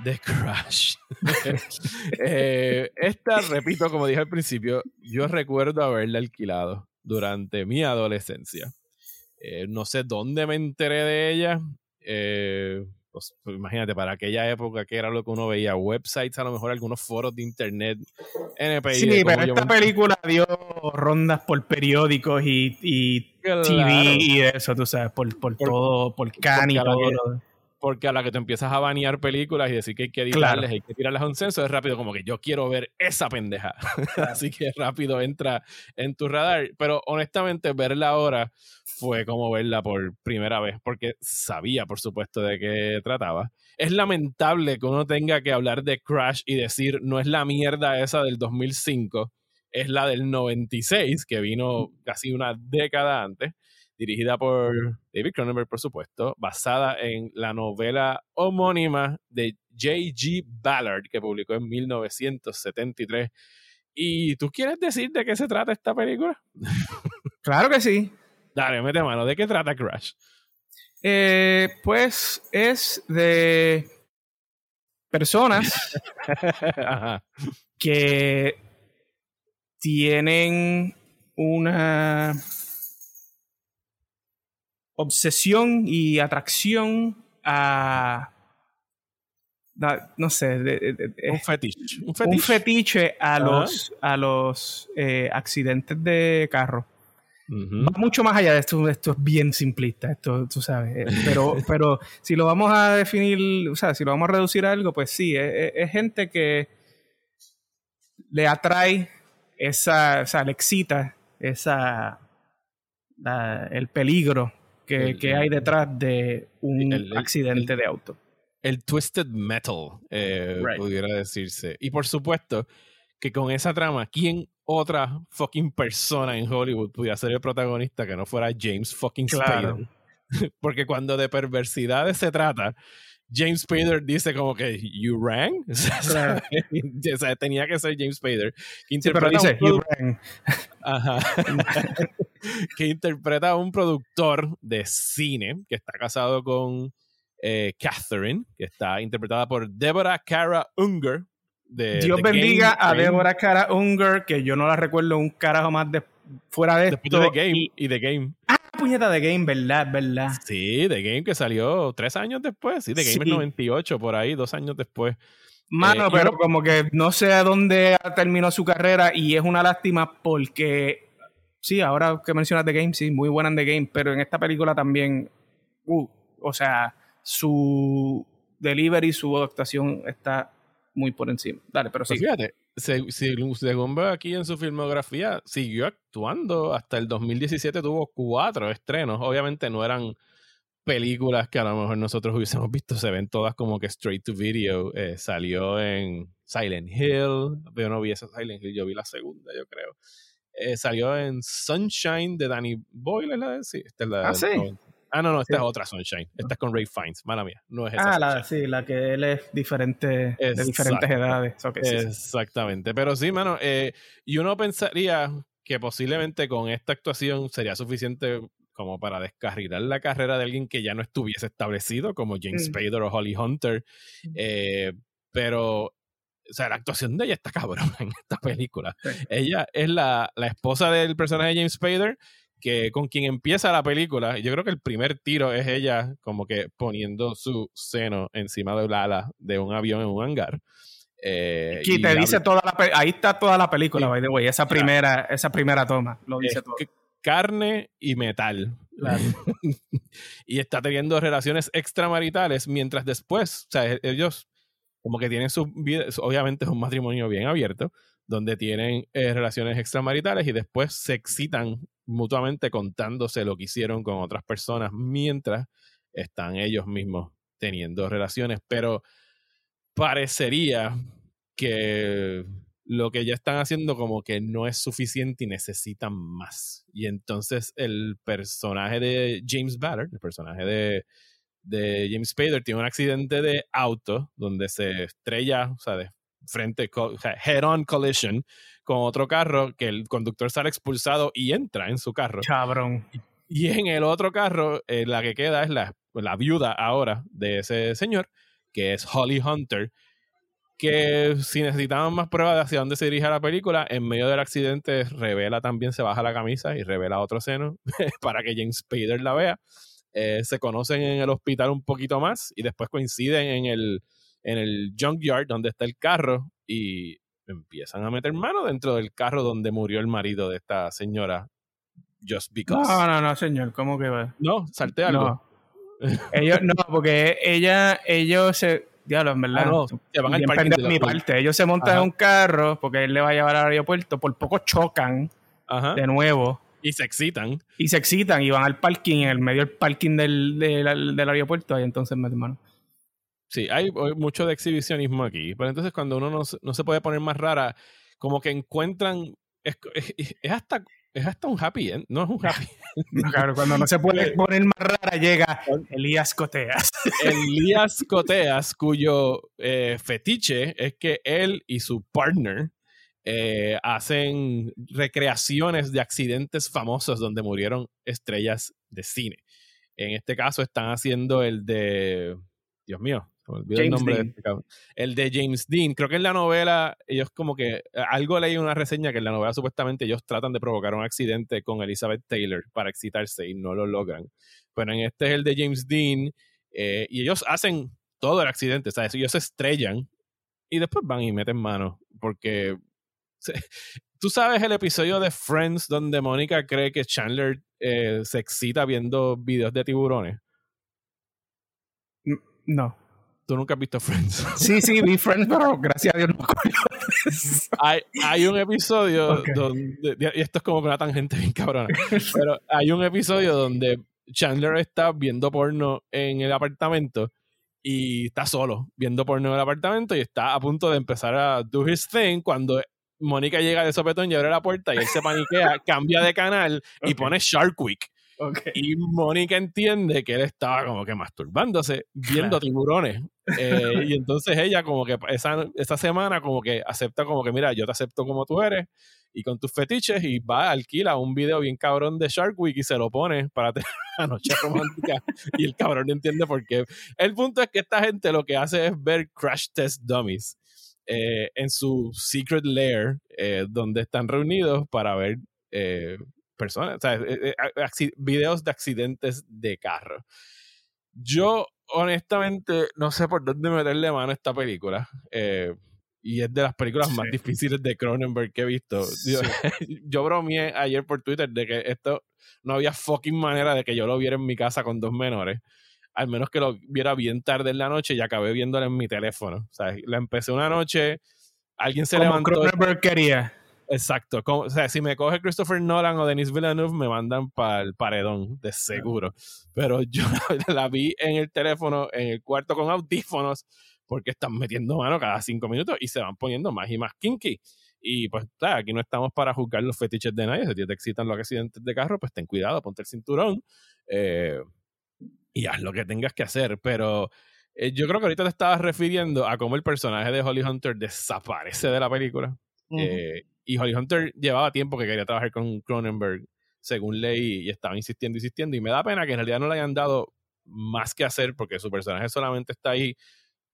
de Crash. Eh, esta, repito, como dije al principio, yo recuerdo haberla alquilado durante mi adolescencia. Eh, no sé dónde me enteré de ella. Eh, pues, pues, imagínate, para aquella época que era lo que uno veía, websites, a lo mejor algunos foros de internet, NPI. Sí, pero esta película dio rondas por periódicos y, y TV y eso, tú sabes, por, por, todo, por Can y todo porque a la que te empiezas a banear películas y decir que hay que editarles, hay que tirarlas a un censo, es rápido como que yo quiero ver esa pendeja. Así que rápido entra en tu radar. Pero honestamente, verla ahora fue como verla por primera vez, porque sabía, por supuesto, de qué trataba. Es lamentable que uno tenga que hablar de Crash y decir, no es la mierda esa del 2005, es la del 96, que vino casi una década antes dirigida por David Cronenberg, por supuesto, basada en la novela homónima de J.G. Ballard, que publicó en 1973. ¿Y tú quieres decir de qué se trata esta película? Claro que sí. Dale, mete mano. ¿De qué trata Crash? Eh, pues es de personas que tienen una obsesión y atracción a no sé un, fetiche. un fetiche. a los a los eh, accidentes de carro. Va mucho más allá de esto esto es bien simplista esto tú sabes eh, pero pero si lo vamos a definir o sea si lo vamos a reducir a algo pues sí es, gente que le atrae esa o sea le excita esa el peligro que, hay detrás de un accidente de auto. El twisted metal, eh, pudiera decirse. Y por supuesto que con esa trama, ¿quién otra fucking persona en Hollywood pudiera ser el protagonista que no fuera James fucking Spader? Porque cuando de perversidades se trata, James Spader dice como que you rang o sea, tenía que ser James Spader que interpreta dice, you rang. Ajá. que interpreta a un productor de cine que está casado con eh, Catherine, que está interpretada por Deborah Cara Unger. De, Dios de bendiga Game a. Deborah Cara Unger, que yo no la recuerdo un carajo más de, fuera de Después esto. de The Game Y- y The Game. Puñeta de Game, ¿verdad? ¿Verdad? Sí, The Game que salió tres años después. Sí, The Game Sí. es 98, por ahí, dos años después. Mano, Eh, pero yo- como que no sé a dónde terminó su carrera y es una lástima porque, sí, ahora que mencionas The Game, sí, muy buena en The Game, pero en esta película también, uh, o sea, su delivery, su actuación está muy por encima. Dale, pero sí. Pues fíjate, se- se- según veo aquí en su filmografía, siguió actuando hasta el 2017, tuvo cuatro estrenos. Obviamente no eran películas que a lo mejor nosotros hubiésemos visto, se ven todas como que straight to video. Eh, salió en Silent Hill, yo no vi esa Silent Hill, yo vi la segunda, yo creo. Eh, salió en Sunshine de Danny Boyle, ¿es la de? Sí, esta es la Ah, del sí. 90. Ah, no, no, esta Sí. es otra Sunshine. Esta es con Ray Fiennes, mala mía, no es esa Ah, la, sí, la que él es diferente, de diferentes edades. Ok, sí, sí. Exactamente. Pero sí, mano, eh, y uno pensaría que posiblemente con esta actuación sería suficiente como para descarrilar la carrera de alguien que ya no estuviese establecido, como James Mm. Spader o Holly Hunter. Eh, pero, o sea, la actuación de ella está cabrón en esta película. Sí. Ella es la, la esposa del personaje de James Spader, que con quien empieza la película, yo creo que el primer tiro es ella como que poniendo su seno encima del ala de un avión en un hangar. Eh, y te la- dice toda la pe- ahí está toda la película, Sí. by the way, esa primera, esa primera toma, lo dice es todo. que- carne y metal. Claro. y está teniendo relaciones extramaritales mientras después, o sea, ellos como que tienen su vida, obviamente es un matrimonio bien abierto, donde tienen eh, relaciones extramaritales y después se excitan mutuamente contándose lo que hicieron con otras personas mientras están ellos mismos teniendo relaciones, pero parecería que lo que ya están haciendo como que no es suficiente y necesitan más. Y entonces el personaje de James Bader, el personaje de, de James Spader, tiene un accidente de auto donde se estrella, o sea, de frente, head-on collision con otro carro que el conductor sale expulsado y entra en su carro. Cabrón. Y en el otro carro, eh, la que queda es la, la viuda ahora de ese señor, que es Holly Hunter, que si necesitaban más pruebas de hacia dónde se dirige la película, en medio del accidente revela también, se baja la camisa y revela otro seno para que James Spader la vea. Eh, se conocen en el hospital un poquito más y después coinciden en el, en el junkyard donde está el carro y empiezan a meter mano dentro del carro donde murió el marido de esta señora, just because. No, no, no, señor, ¿cómo que va? No, salté algo. No. ellos, no, porque ella, ellos se. Diablo, en verdad. Ah, no, se van al parking de mi parte. Ellos se montan Ajá. en un carro porque él le va a llevar al aeropuerto. Por poco chocan Ajá. de nuevo Y se excitan. y se excitan y van al parking, en el medio del parking del, del, del aeropuerto. Ahí entonces, mi hermano. Sí, hay, mucho de exhibicionismo aquí. Pero entonces cuando uno no, se- no se puede poner más rara, como que encuentran... Es, es- es hasta, es hasta un happy end, no es un happy cabrón, cuando no se puede poner más rara, llega Elías Coteas. Elías Coteas, cuyo eh, fetiche es que él y su partner eh, hacen recreaciones de accidentes famosos donde murieron estrellas de cine. En este caso están haciendo el de... Dios mío, me el James nombre de Dean. este cabrón. El de James Dean. Creo que en la novela, ellos como que... Algo leí en una reseña que en la novela supuestamente ellos tratan de provocar un accidente con Elizabeth Taylor para excitarse y no lo logran. Pero en este es el de James Dean eh, y ellos hacen todo el accidente, ¿sabes? Ellos se estrellan y después van y meten mano. Porque se- tú sabes el episodio de Friends donde Mónica cree que Chandler eh, se excita viendo videos de tiburones. No. Tú nunca has visto Friends. Sí, sí, vi Friends, pero gracias a Dios no me acuerdo de eso. hay, hay un episodio donde, y esto es como una tangente bien cabrona, pero hay un episodio donde Chandler está viendo porno en el apartamento y está solo viendo porno en el apartamento y está a punto de empezar a do his thing cuando Mónica llega de sopetón y abre la puerta y él se paniquea, cambia de canal y pone Shark Week. Y Mónica entiende que él estaba como que masturbándose viendo tiburones. Eh, y entonces ella como que esa, esa semana como que acepta como que, mira, yo te acepto como tú eres y con tus fetiches y va, alquila un video bien cabrón de Shark Week y se lo pone para tener una noche romántica y el cabrón no entiende por qué. El punto es que esta gente lo que hace es ver Crash Test Dummies eh, en su secret lair eh, donde están reunidos para ver eh, personas, o sea, eh, eh, videos de accidentes de carro. Yo honestamente no sé por dónde meterle mano a esta película. eh, y es de las películas más difíciles de Cronenberg que he visto. Yo, yo bromeé ayer por Twitter de que esto no había fucking manera de que yo lo viera en mi casa con dos menores. Al menos que lo viera bien tarde en la noche y acabé viéndolo en mi teléfono. O sea, la empecé una noche, alguien se Como levantó. Cronenberg quería. Exacto. como- o sea, si me coge Christopher Nolan o Denis Villeneuve, me mandan para el paredón, de seguro. Pero yo la vi en el teléfono, en el cuarto con audífonos, porque están metiendo mano cada cinco minutos y se van poniendo más y más kinky. Y pues, claro, aquí no estamos para juzgar los fetiches de nadie. Si te excitan los accidentes de carro, pues ten cuidado, ponte el cinturón eh, y haz lo que tengas que hacer. Pero eh, yo creo que ahorita te estabas refiriendo a cómo el personaje de Holly Hunter desaparece de la película. Eh, y Holly Hunter llevaba tiempo que quería trabajar con Cronenberg, según leí, y estaba insistiendo, insistiendo. Y me da pena que en realidad no le hayan dado más que hacer, porque su personaje solamente está ahí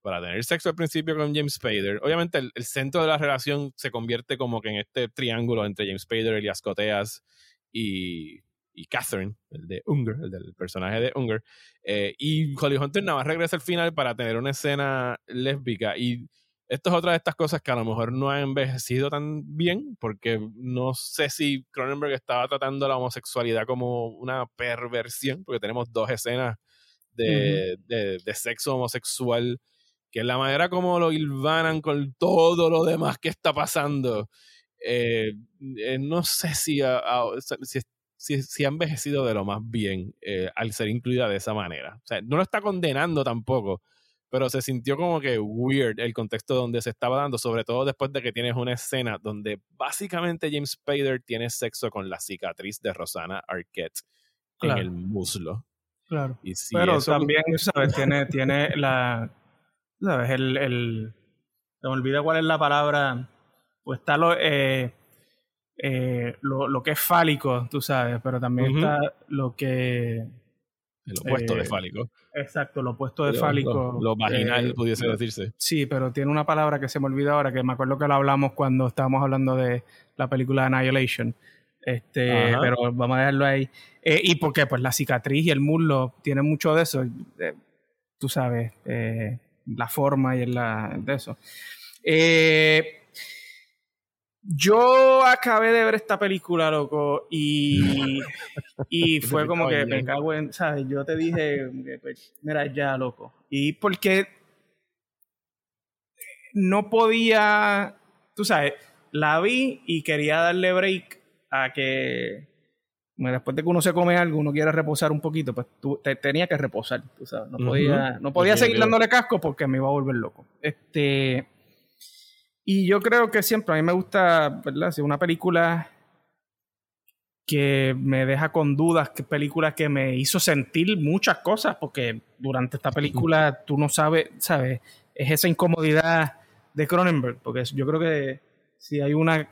para tener sexo al principio con James Spader. Obviamente, el, centro de la relación se convierte como que en este triángulo entre James Spader, Elias Coteas y, y Catherine, el de Unger, el del personaje de Unger. Eh, y Holly Hunter nada más regresa al final para tener una escena lésbica. Y esto es otra de estas cosas que a lo mejor no ha envejecido tan bien, porque no sé si Cronenberg estaba tratando la homosexualidad como una perversión, porque tenemos dos escenas de, de, de sexo homosexual, que es la manera como lo hilvanan con todo lo demás que está pasando. Eh, eh, no sé si ha- si, si- si ha envejecido de lo más bien eh, al ser incluida de esa manera. O sea, no lo está condenando tampoco, pero se sintió como que weird el contexto donde se estaba dando, sobre todo después de que tienes una escena donde básicamente James Spader tiene sexo con la cicatriz de Rosana Arquette Claro. en el muslo. Claro. Y si Pero eso- también, ¿sabes? Tiene, tiene la. ¿Sabes? El, el. Se me olvida cuál es la palabra. Pues está lo. eh, eh, lo, lo que es fálico, tú sabes, pero también está lo que. El opuesto de eh, fálico. Exacto, lo opuesto de Lo- fálico. Lo, lo vaginal eh, pudiese decirse. Sí, pero tiene una palabra que se me olvida ahora, que me acuerdo que lo hablamos cuando estábamos hablando de la película Annihilation. Este, Ajá. pero vamos a dejarlo ahí. Eh, y porque pues la cicatriz y el muslo tienen mucho de eso. eh, tú sabes, eh, la forma y el la, de eso. Eh, yo acabé de ver esta película, loco, y, y fue como que me cago en, ¿sabes? Yo te dije, pues, mira, ya, loco. Y porque no podía, tú sabes, la vi y quería darle break a que bueno, después de que uno se come algo, uno quiere reposar un poquito, pues tú, te, tenía que reposar, tú sabes. No podía, no podía seguir dándole casco porque me iba a volver loco. Este, y yo creo que siempre a mí me gusta, ¿verdad? Si una película que me deja con dudas, que película que me hizo sentir muchas cosas, porque durante esta película tú no sabes, ¿sabes? Es esa incomodidad de Cronenberg, porque yo creo que si hay una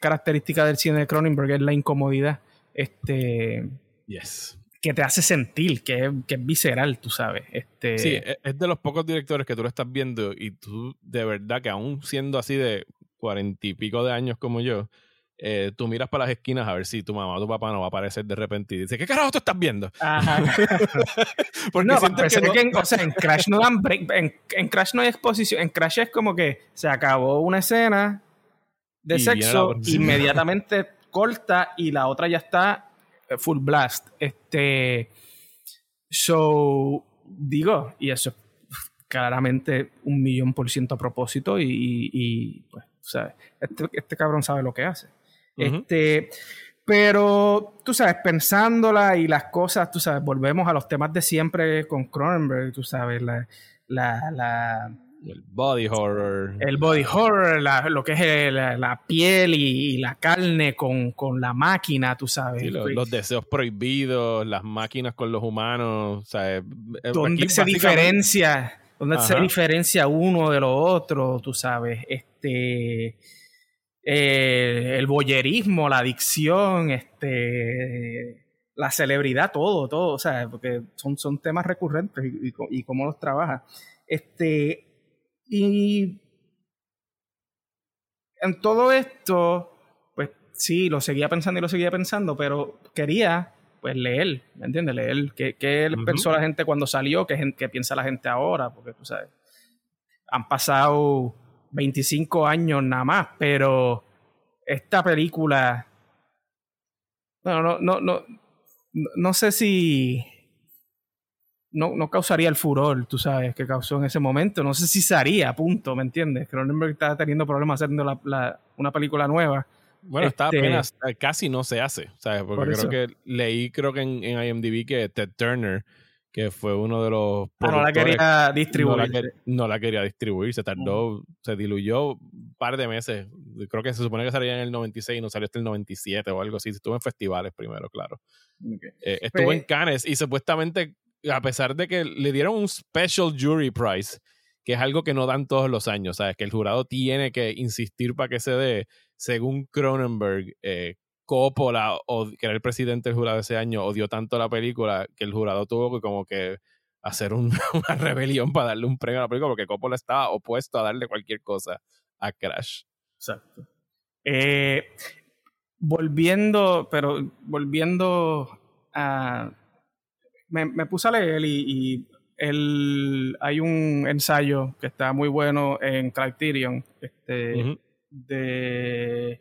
característica del cine de Cronenberg es la incomodidad este, Yes. Que te hace sentir, que es, que es visceral, tú sabes. Este, Sí, e- es de los pocos directores que tú lo estás viendo y tú de verdad que aún siendo así de cuarenta y pico de años como yo, eh, tú miras para las esquinas a ver si tu mamá o tu papá no va a aparecer de repente y dice, ¿qué carajo tú estás viendo? Ajá. Porque no, pensé que no- que en, o sea, en Crash no dan break, en, en Crash no hay exposición, en Crash es como que se acabó una escena de Y sexo, inmediatamente corta y la otra ya está full blast. Este, so, digo, y eso es claramente un millón por ciento a propósito y, y- y, pues, ¿sabes? Este, este cabrón sabe lo que hace. Este, pero, tú sabes, pensándola y las cosas, tú sabes, volvemos a los temas de siempre con Cronenberg, tú sabes, la, la, la, El body horror. El body horror, la- lo que es el- la, la piel y, y la carne con, con la máquina, tú sabes. Sí, los, los deseos prohibidos, las máquinas con los humanos. O sea, eh, ¿Dónde aquí se básicamente- diferencia? ¿Dónde se diferencia uno de lo otro? Tú sabes, este eh, el boyerismo, la adicción, este la celebridad, todo, todo, o sea, porque son, son temas recurrentes y, y, y cómo los trabaja. Este, y en todo esto, pues sí, lo seguía pensando y lo seguía pensando, pero quería pues leer, ¿me entiendes? Leer qué, qué pensó la gente cuando salió, qué, qué piensa la gente ahora, porque tú sabes, han pasado 25 años nada más, pero esta película, no, no, no, no, no sé si no, no causaría el furor, tú sabes, que causó en ese momento. No sé si se haría, punto, ¿me entiendes? Cronenberg está teniendo problemas haciendo la, la- una película nueva. Bueno, está Este- apenas, eh, casi no se hace, ¿sabes? Porque Por creo que leí, creo que en, en IMDb que Ted Turner, que fue uno de los Ah, no la quería no distribuir. la, quer- no la quería distribuir, se tardó, se diluyó un par de meses. Creo que se supone que salía en el 96 y no salió hasta el 97 o algo así. Estuvo en festivales primero, claro. Eh, estuvo Pues- en Cannes y supuestamente, a pesar de que le dieron un Special Jury Prize, que es algo que no dan todos los años, ¿sabes? Que el jurado tiene que insistir para que se dé, según Cronenberg, eh, Coppola, que era el presidente del jurado ese año, odió tanto la película que el jurado tuvo que como que hacer un- una rebelión para darle un premio a la película porque Coppola estaba opuesto a darle cualquier cosa a Crash. Exacto. Eh, volviendo, pero volviendo a. Me, me puse a leer y, y el, hay un ensayo que está muy bueno en Criterion este, Ujú. de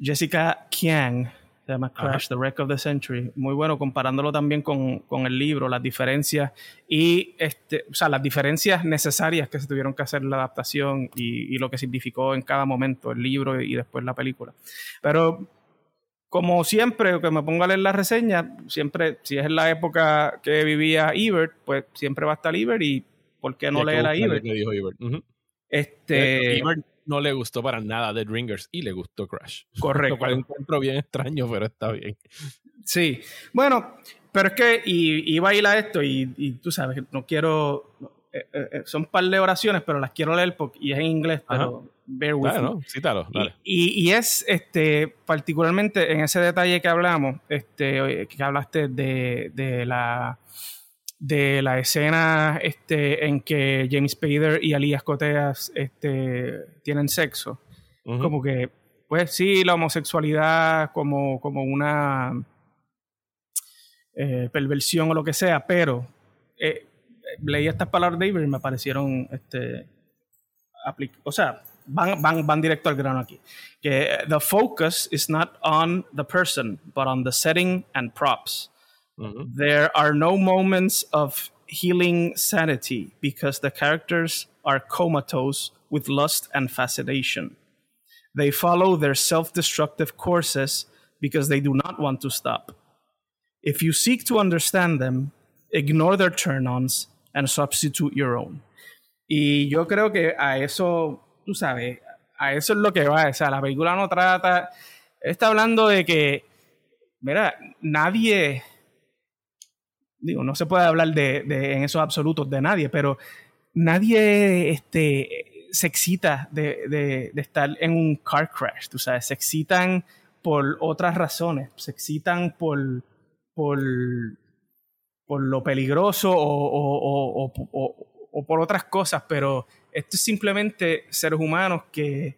Jessica Kiang, se llama. Crash, The Wreck of the Century. Muy bueno, comparándolo también con, con el libro, las diferencias y este, o sea, las diferencias necesarias que se tuvieron que hacer en la adaptación y, y lo que significó en cada momento el libro y después la película. Pero como siempre, que me pongo a leer la reseña, siempre, si es en la época que vivía Ebert, pues siempre va a estar Ebert y ¿por qué no leer a Ebert? dijo Ebert. Este, Ebert no le gustó para nada Dead Ringers y le gustó Crash. correcto. Lo cual encuentro bien extraño, pero está bien. Sí, bueno, pero es que y, iba a ir a esto y, y tú sabes, no quiero, eh, eh, eh, son un par de oraciones, pero las quiero leer porque, y es en inglés, pero bear with dale. Y, y- es este particularmente en ese detalle que hablamos, este, que hablaste de, de la de la escena este, en que James Spader y Alias Coteas este, tienen sexo. Como que, pues sí, la homosexualidad como, como una eh, perversión o lo que sea, pero eh, leí estas palabras de Iber y me parecieron, este, o sea, van, van, van directo al grano aquí. Que the focus is not on the person, but on the setting and props. Ujú. There are no moments of healing sanity because the characters are comatose with lust and fascination. They follow their self destructive courses because they do not want to stop. If you seek to understand them, ignore their turn ons and substitute your own. Y yo creo que a eso, tú sabes, a eso es lo que va. O sea, la película no trata. Está hablando de que, mira, nadie digo, no se puede hablar de, de- en esos absolutos de nadie, pero nadie este, se excita de, de- estar en un car crash, tú sabes, se excitan por otras razones, se excitan por, por, por lo peligroso o- o- o- o por otras cosas, pero esto es simplemente seres humanos que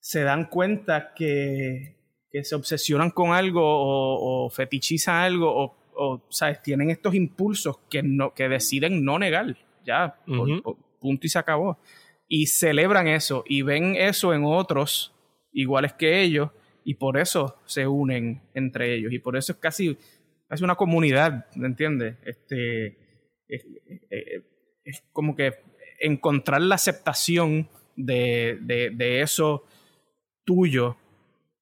se dan cuenta que, que se obsesionan con algo o, o fetichizan algo o, o, ¿sabes? tienen estos impulsos que, no, que deciden no negar, ya, por- punto y se acabó. Y celebran eso y ven eso en otros iguales que ellos y por eso se unen entre ellos y por eso es casi, casi una comunidad, ¿me entiendes? Este, es, es- es como que encontrar la aceptación de, de, de eso tuyo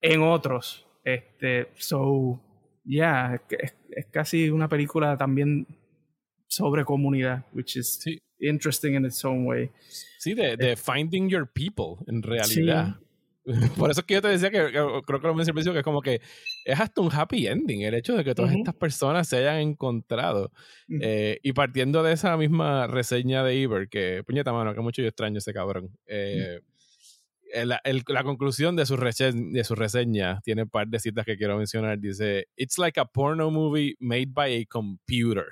en otros. Este, so, yeah, es, casi una película también sobre comunidad, which is Sí. interesting in its own way. Sí, de, de finding your people, en realidad. Por eso es que yo te decía que, que creo que lo mencioné al principio, que es como que es hasta un happy ending el hecho de que todas estas personas se hayan encontrado. Eh, y partiendo de esa misma reseña de Iber, que puñeta mano, que mucho yo extraño ese cabrón. Eh, el- el- la conclusión de su, rese- de su reseña tiene un par de citas que quiero mencionar. Dice: It's like a porno movie made by a computer.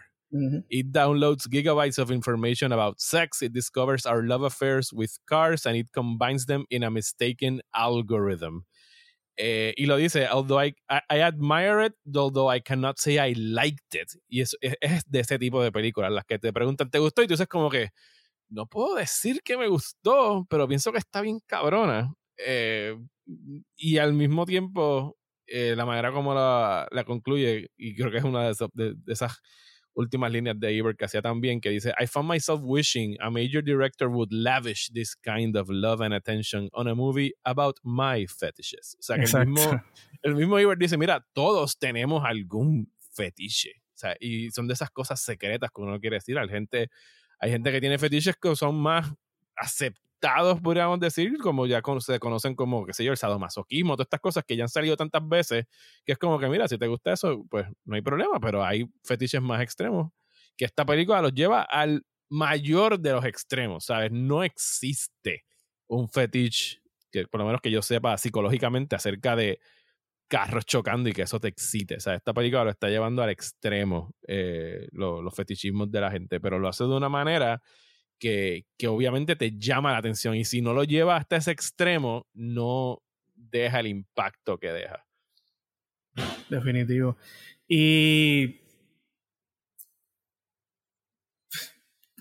It downloads gigabytes of information about sex. It discovers our love affairs with cars and it combines them in a mistaken algorithm. Eh, y lo dice, although I, I, I admire it, although I cannot say I liked it. Y es, es, de ese tipo de películas, las que te preguntan, ¿te gustó? Y tú dices como que, no puedo decir que me gustó, pero pienso que está bien cabrona. Eh, y al mismo tiempo, eh, la manera como la, la concluye, y creo que es una de esas últimas líneas de Ebert que hacía también, que dice, I found myself wishing a major director would lavish this kind of love and attention on a movie about my fetishes. O sea, que el mismo, el mismo Ebert dice, mira, todos tenemos algún fetiche. O sea, y son de esas cosas secretas que uno no quiere decir. Hay gente, hay gente que tiene fetiches que son más podríamos decir, como ya con- se conocen como, qué sé yo, el sadomasoquismo, todas estas cosas que ya han salido tantas veces, que es como que, mira, si te gusta eso, pues no hay problema, pero hay fetiches más extremos, que esta película los lleva al mayor de los extremos, ¿sabes? No existe un fetiche, que por lo menos que yo sepa psicológicamente, acerca de carros chocando y que eso te excite. O sea, esta película lo está llevando al extremo, eh, lo- los fetichismos de la gente, pero lo hace de una manera que, que obviamente te llama la atención y si no lo lleva hasta ese extremo, no deja el impacto que deja. Definitivo. Y.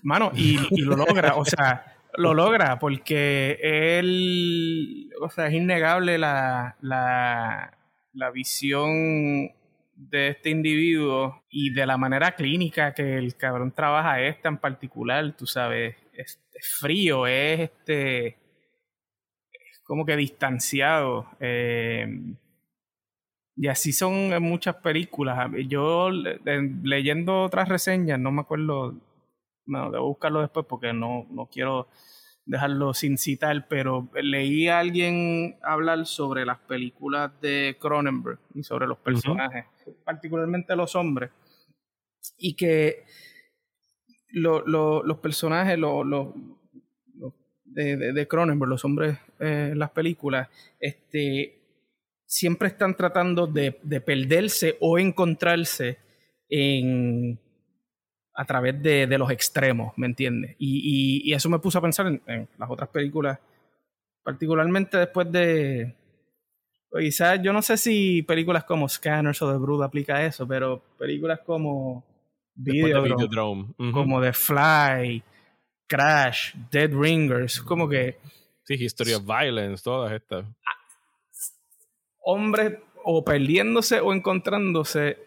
Mano, y, y lo logra, o sea, lo logra porque él, o sea, es innegable la, la, la visión de este individuo y de la manera clínica que el cabrón trabaja esta en particular, tú sabes, es, es frío, es este, es como que distanciado. eh, y así son en muchas películas. Yo leyendo otras reseñas, no me acuerdo, no, debo buscarlo después porque no, no quiero dejarlo sin citar, pero leí a alguien hablar sobre las películas de Cronenberg y sobre los personajes, particularmente los hombres, y que lo- lo- los personajes lo- de, de- de Cronenberg, los hombres eh, en las películas, este, siempre están tratando de, de perderse o encontrarse en a través de, de los extremos, ¿me entiendes? Y, y- y eso me puso a pensar en, en las otras películas, particularmente después de... Quizás yo no sé si películas como Scanners o The Brood aplica eso, pero películas como de Videodrome. Ujú. como The Fly, Crash, Dead Ringers, como que Sí, History of Violence, todas estas. hombres o perdiéndose o encontrándose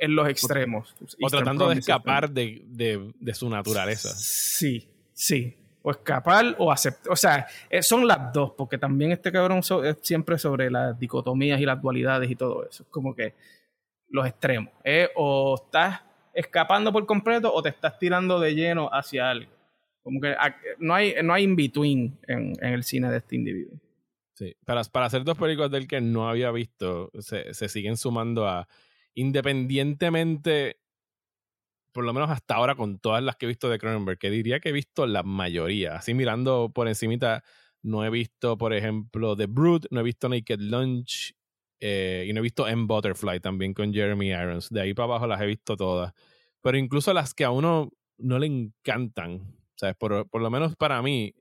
en los extremos. O tratando de escapar de, de- de su naturaleza. Sí, sí. O escapar o aceptar. O sea, eh, son las dos, porque también este cabrón so- es siempre sobre las dicotomías y las dualidades y todo eso. Es como que los extremos. ¿eh? O estás escapando por completo o te estás tirando de lleno hacia algo. Como que no hay, no hay in-between en, en el cine de este individuo. Sí. Para, para hacer dos películas del que no había visto, se, se siguen sumando a. Independientemente, por lo menos hasta ahora, con todas las que he visto de Cronenberg, que diría que he visto la mayoría. Así mirando por encimita, no he visto, por ejemplo, The Brood, no he visto Naked Lunch, eh, y no he visto M. Butterfly también con Jeremy Irons. De ahí para abajo las he visto todas. Pero incluso las que a uno no le encantan, ¿sabes? Por, por lo menos para mí,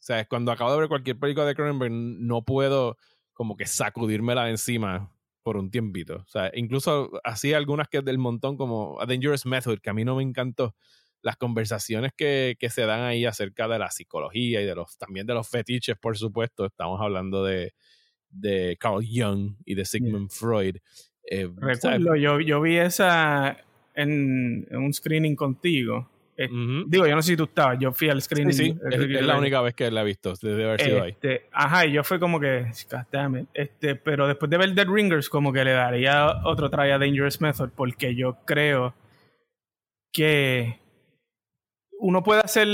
¿sabes? Cuando acabo de ver cualquier película de Cronenberg, no puedo como que sacudírmela encima por un tiempito. O sea, incluso así algunas que del montón como A Dangerous Method, que a mí no me encantó. Las conversaciones que, que se dan ahí acerca de la psicología y de los también de los fetiches, por supuesto. Estamos hablando de, de Carl Jung y de Sigmund Freud. Eh. Recuerdo, yo, yo vi esa en, en un screening contigo. Eh. Digo, yo no sé si tú estabas, yo fui al screening. Sí, sí, es, es la única vez que la he visto, debe haber sido ahí. Este, ajá, y yo fue como que, damn. Este, pero después de ver Dead Ringers, como que le daría otro try a Dangerous Method, porque yo creo que uno puede hacer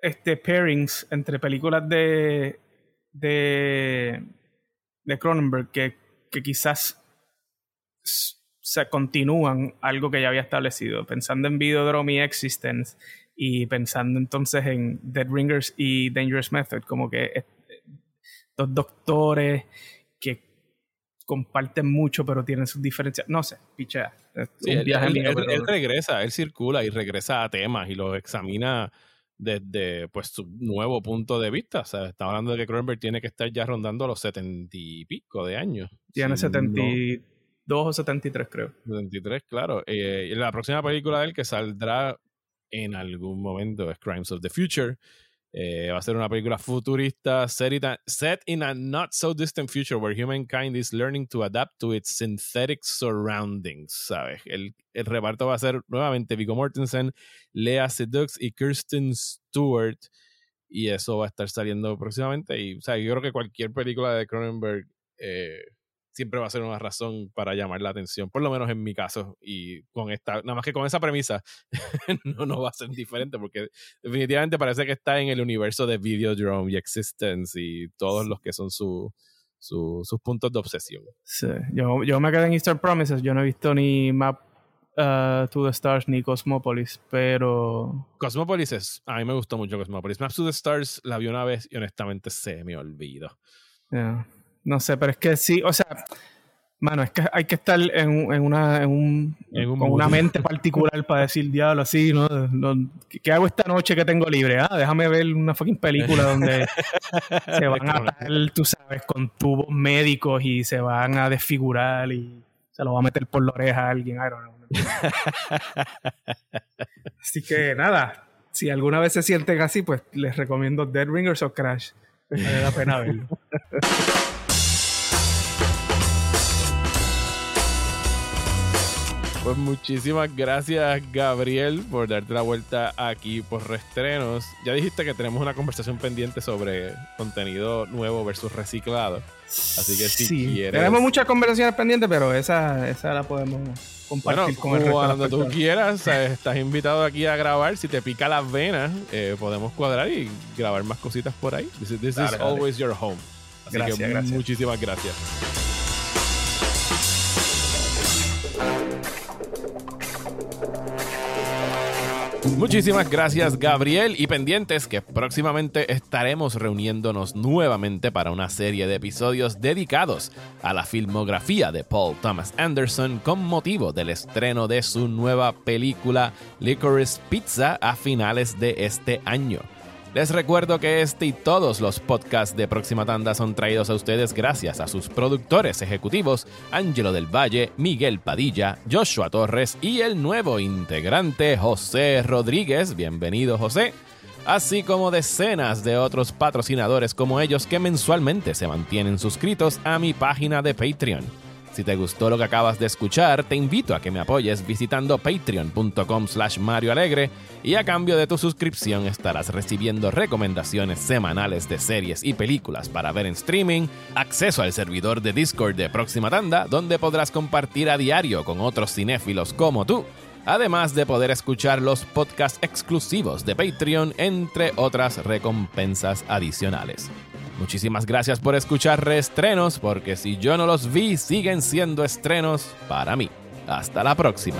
este pairings entre películas de de, de Cronenberg que, que quizás se continúan algo que ya había establecido. Pensando en Videodrome y Existence y pensando entonces en Dead Ringers y Dangerous Method, como que eh, dos doctores que comparten mucho pero tienen sus diferencias. No sé, pichea. él, regresa, él circula y regresa a temas y los examina desde pues su nuevo punto de vista. O sea, estamos hablando de que Cronenberg tiene que estar ya rondando los setenta y pico de años. Tiene setenta y o setenta y tres, creo. Setenta y tres, claro. Eh, la próxima película de él que saldrá en algún momento es Crimes of the Future. Eh, va a ser una película futurista set in a not so distant future where humankind is learning to adapt to its synthetic surroundings, ¿sabes? El, el reparto va a ser nuevamente Viggo Mortensen, Lea Seydoux y Kirsten Stewart. Y eso va a estar saliendo próximamente. Y, o sea, yo creo que cualquier película de Cronenberg eh, siempre va a ser una razón para llamar la atención, por lo menos en mi caso. Y con esta, nada más que con esa premisa, no, no va a ser diferente, porque definitivamente parece que está en el universo de Videodrome y Existence y todos los que son su, sus puntos de obsesión. Sí, yo, yo me quedé en Easter Promises, yo no he visto ni Map uh, to the Stars ni Cosmopolis, pero... Cosmopolis es, a mí me gustó mucho Cosmopolis. Map to the Stars la vi una vez y honestamente se me olvidó. Yeah. No sé, pero es que sí, o sea, mano, es que hay que estar en, en una, en un, con una mente particular para decir, diablo, así, ¿no? ¿Qué hago esta noche que tengo libre? Ah, déjame ver una fucking película donde se van a atar, tú sabes, con tubos médicos y se van a desfigurar y se lo va a meter por la oreja a alguien, I don't know. así que nada, si alguna vez se sienten así, pues les recomiendo Dead Ringers o Crash. Vale la pena verlo. Pues muchísimas gracias, Gabriel, por darte la vuelta aquí por Restrenos. Ya dijiste que tenemos una conversación pendiente sobre contenido nuevo versus reciclado. Así que si sí, quieres. Tenemos muchas conversaciones pendientes, pero esa, esa la podemos compartir con el resto Cuando tú quieras, estás invitado aquí a grabar. Si te pica las venas, eh, podemos cuadrar y grabar más cositas por ahí. This, is always your home. Así que muchísimas gracias. Muchísimas gracias Gabriel y pendientes que próximamente estaremos reuniéndonos nuevamente para una serie de episodios dedicados a la filmografía de Paul Thomas Anderson con motivo del estreno de su nueva película Licorice Pizza a finales de este año. Les recuerdo que este y todos los podcasts de Próxima Tanda son traídos a ustedes gracias a sus productores ejecutivos, Ángelo del Valle, Miguel Padilla, Joshua Torres y el nuevo integrante José Rodríguez. Bienvenido José. Así como decenas de otros patrocinadores como ellos que mensualmente se mantienen suscritos a mi página de Patreon. Si te gustó lo que acabas de escuchar, te invito a que me apoyes visitando patreon.com slash Mario Alegre y a cambio de tu suscripción estarás recibiendo recomendaciones semanales de series y películas para ver en streaming, acceso al servidor de Discord de Próxima Tanda, donde podrás compartir a diario con otros cinéfilos como tú, además de poder escuchar los podcasts exclusivos de Patreon, entre otras recompensas adicionales. Muchísimas gracias por escuchar reestrenos, porque si yo no los vi, siguen siendo estrenos para mí. Hasta la próxima.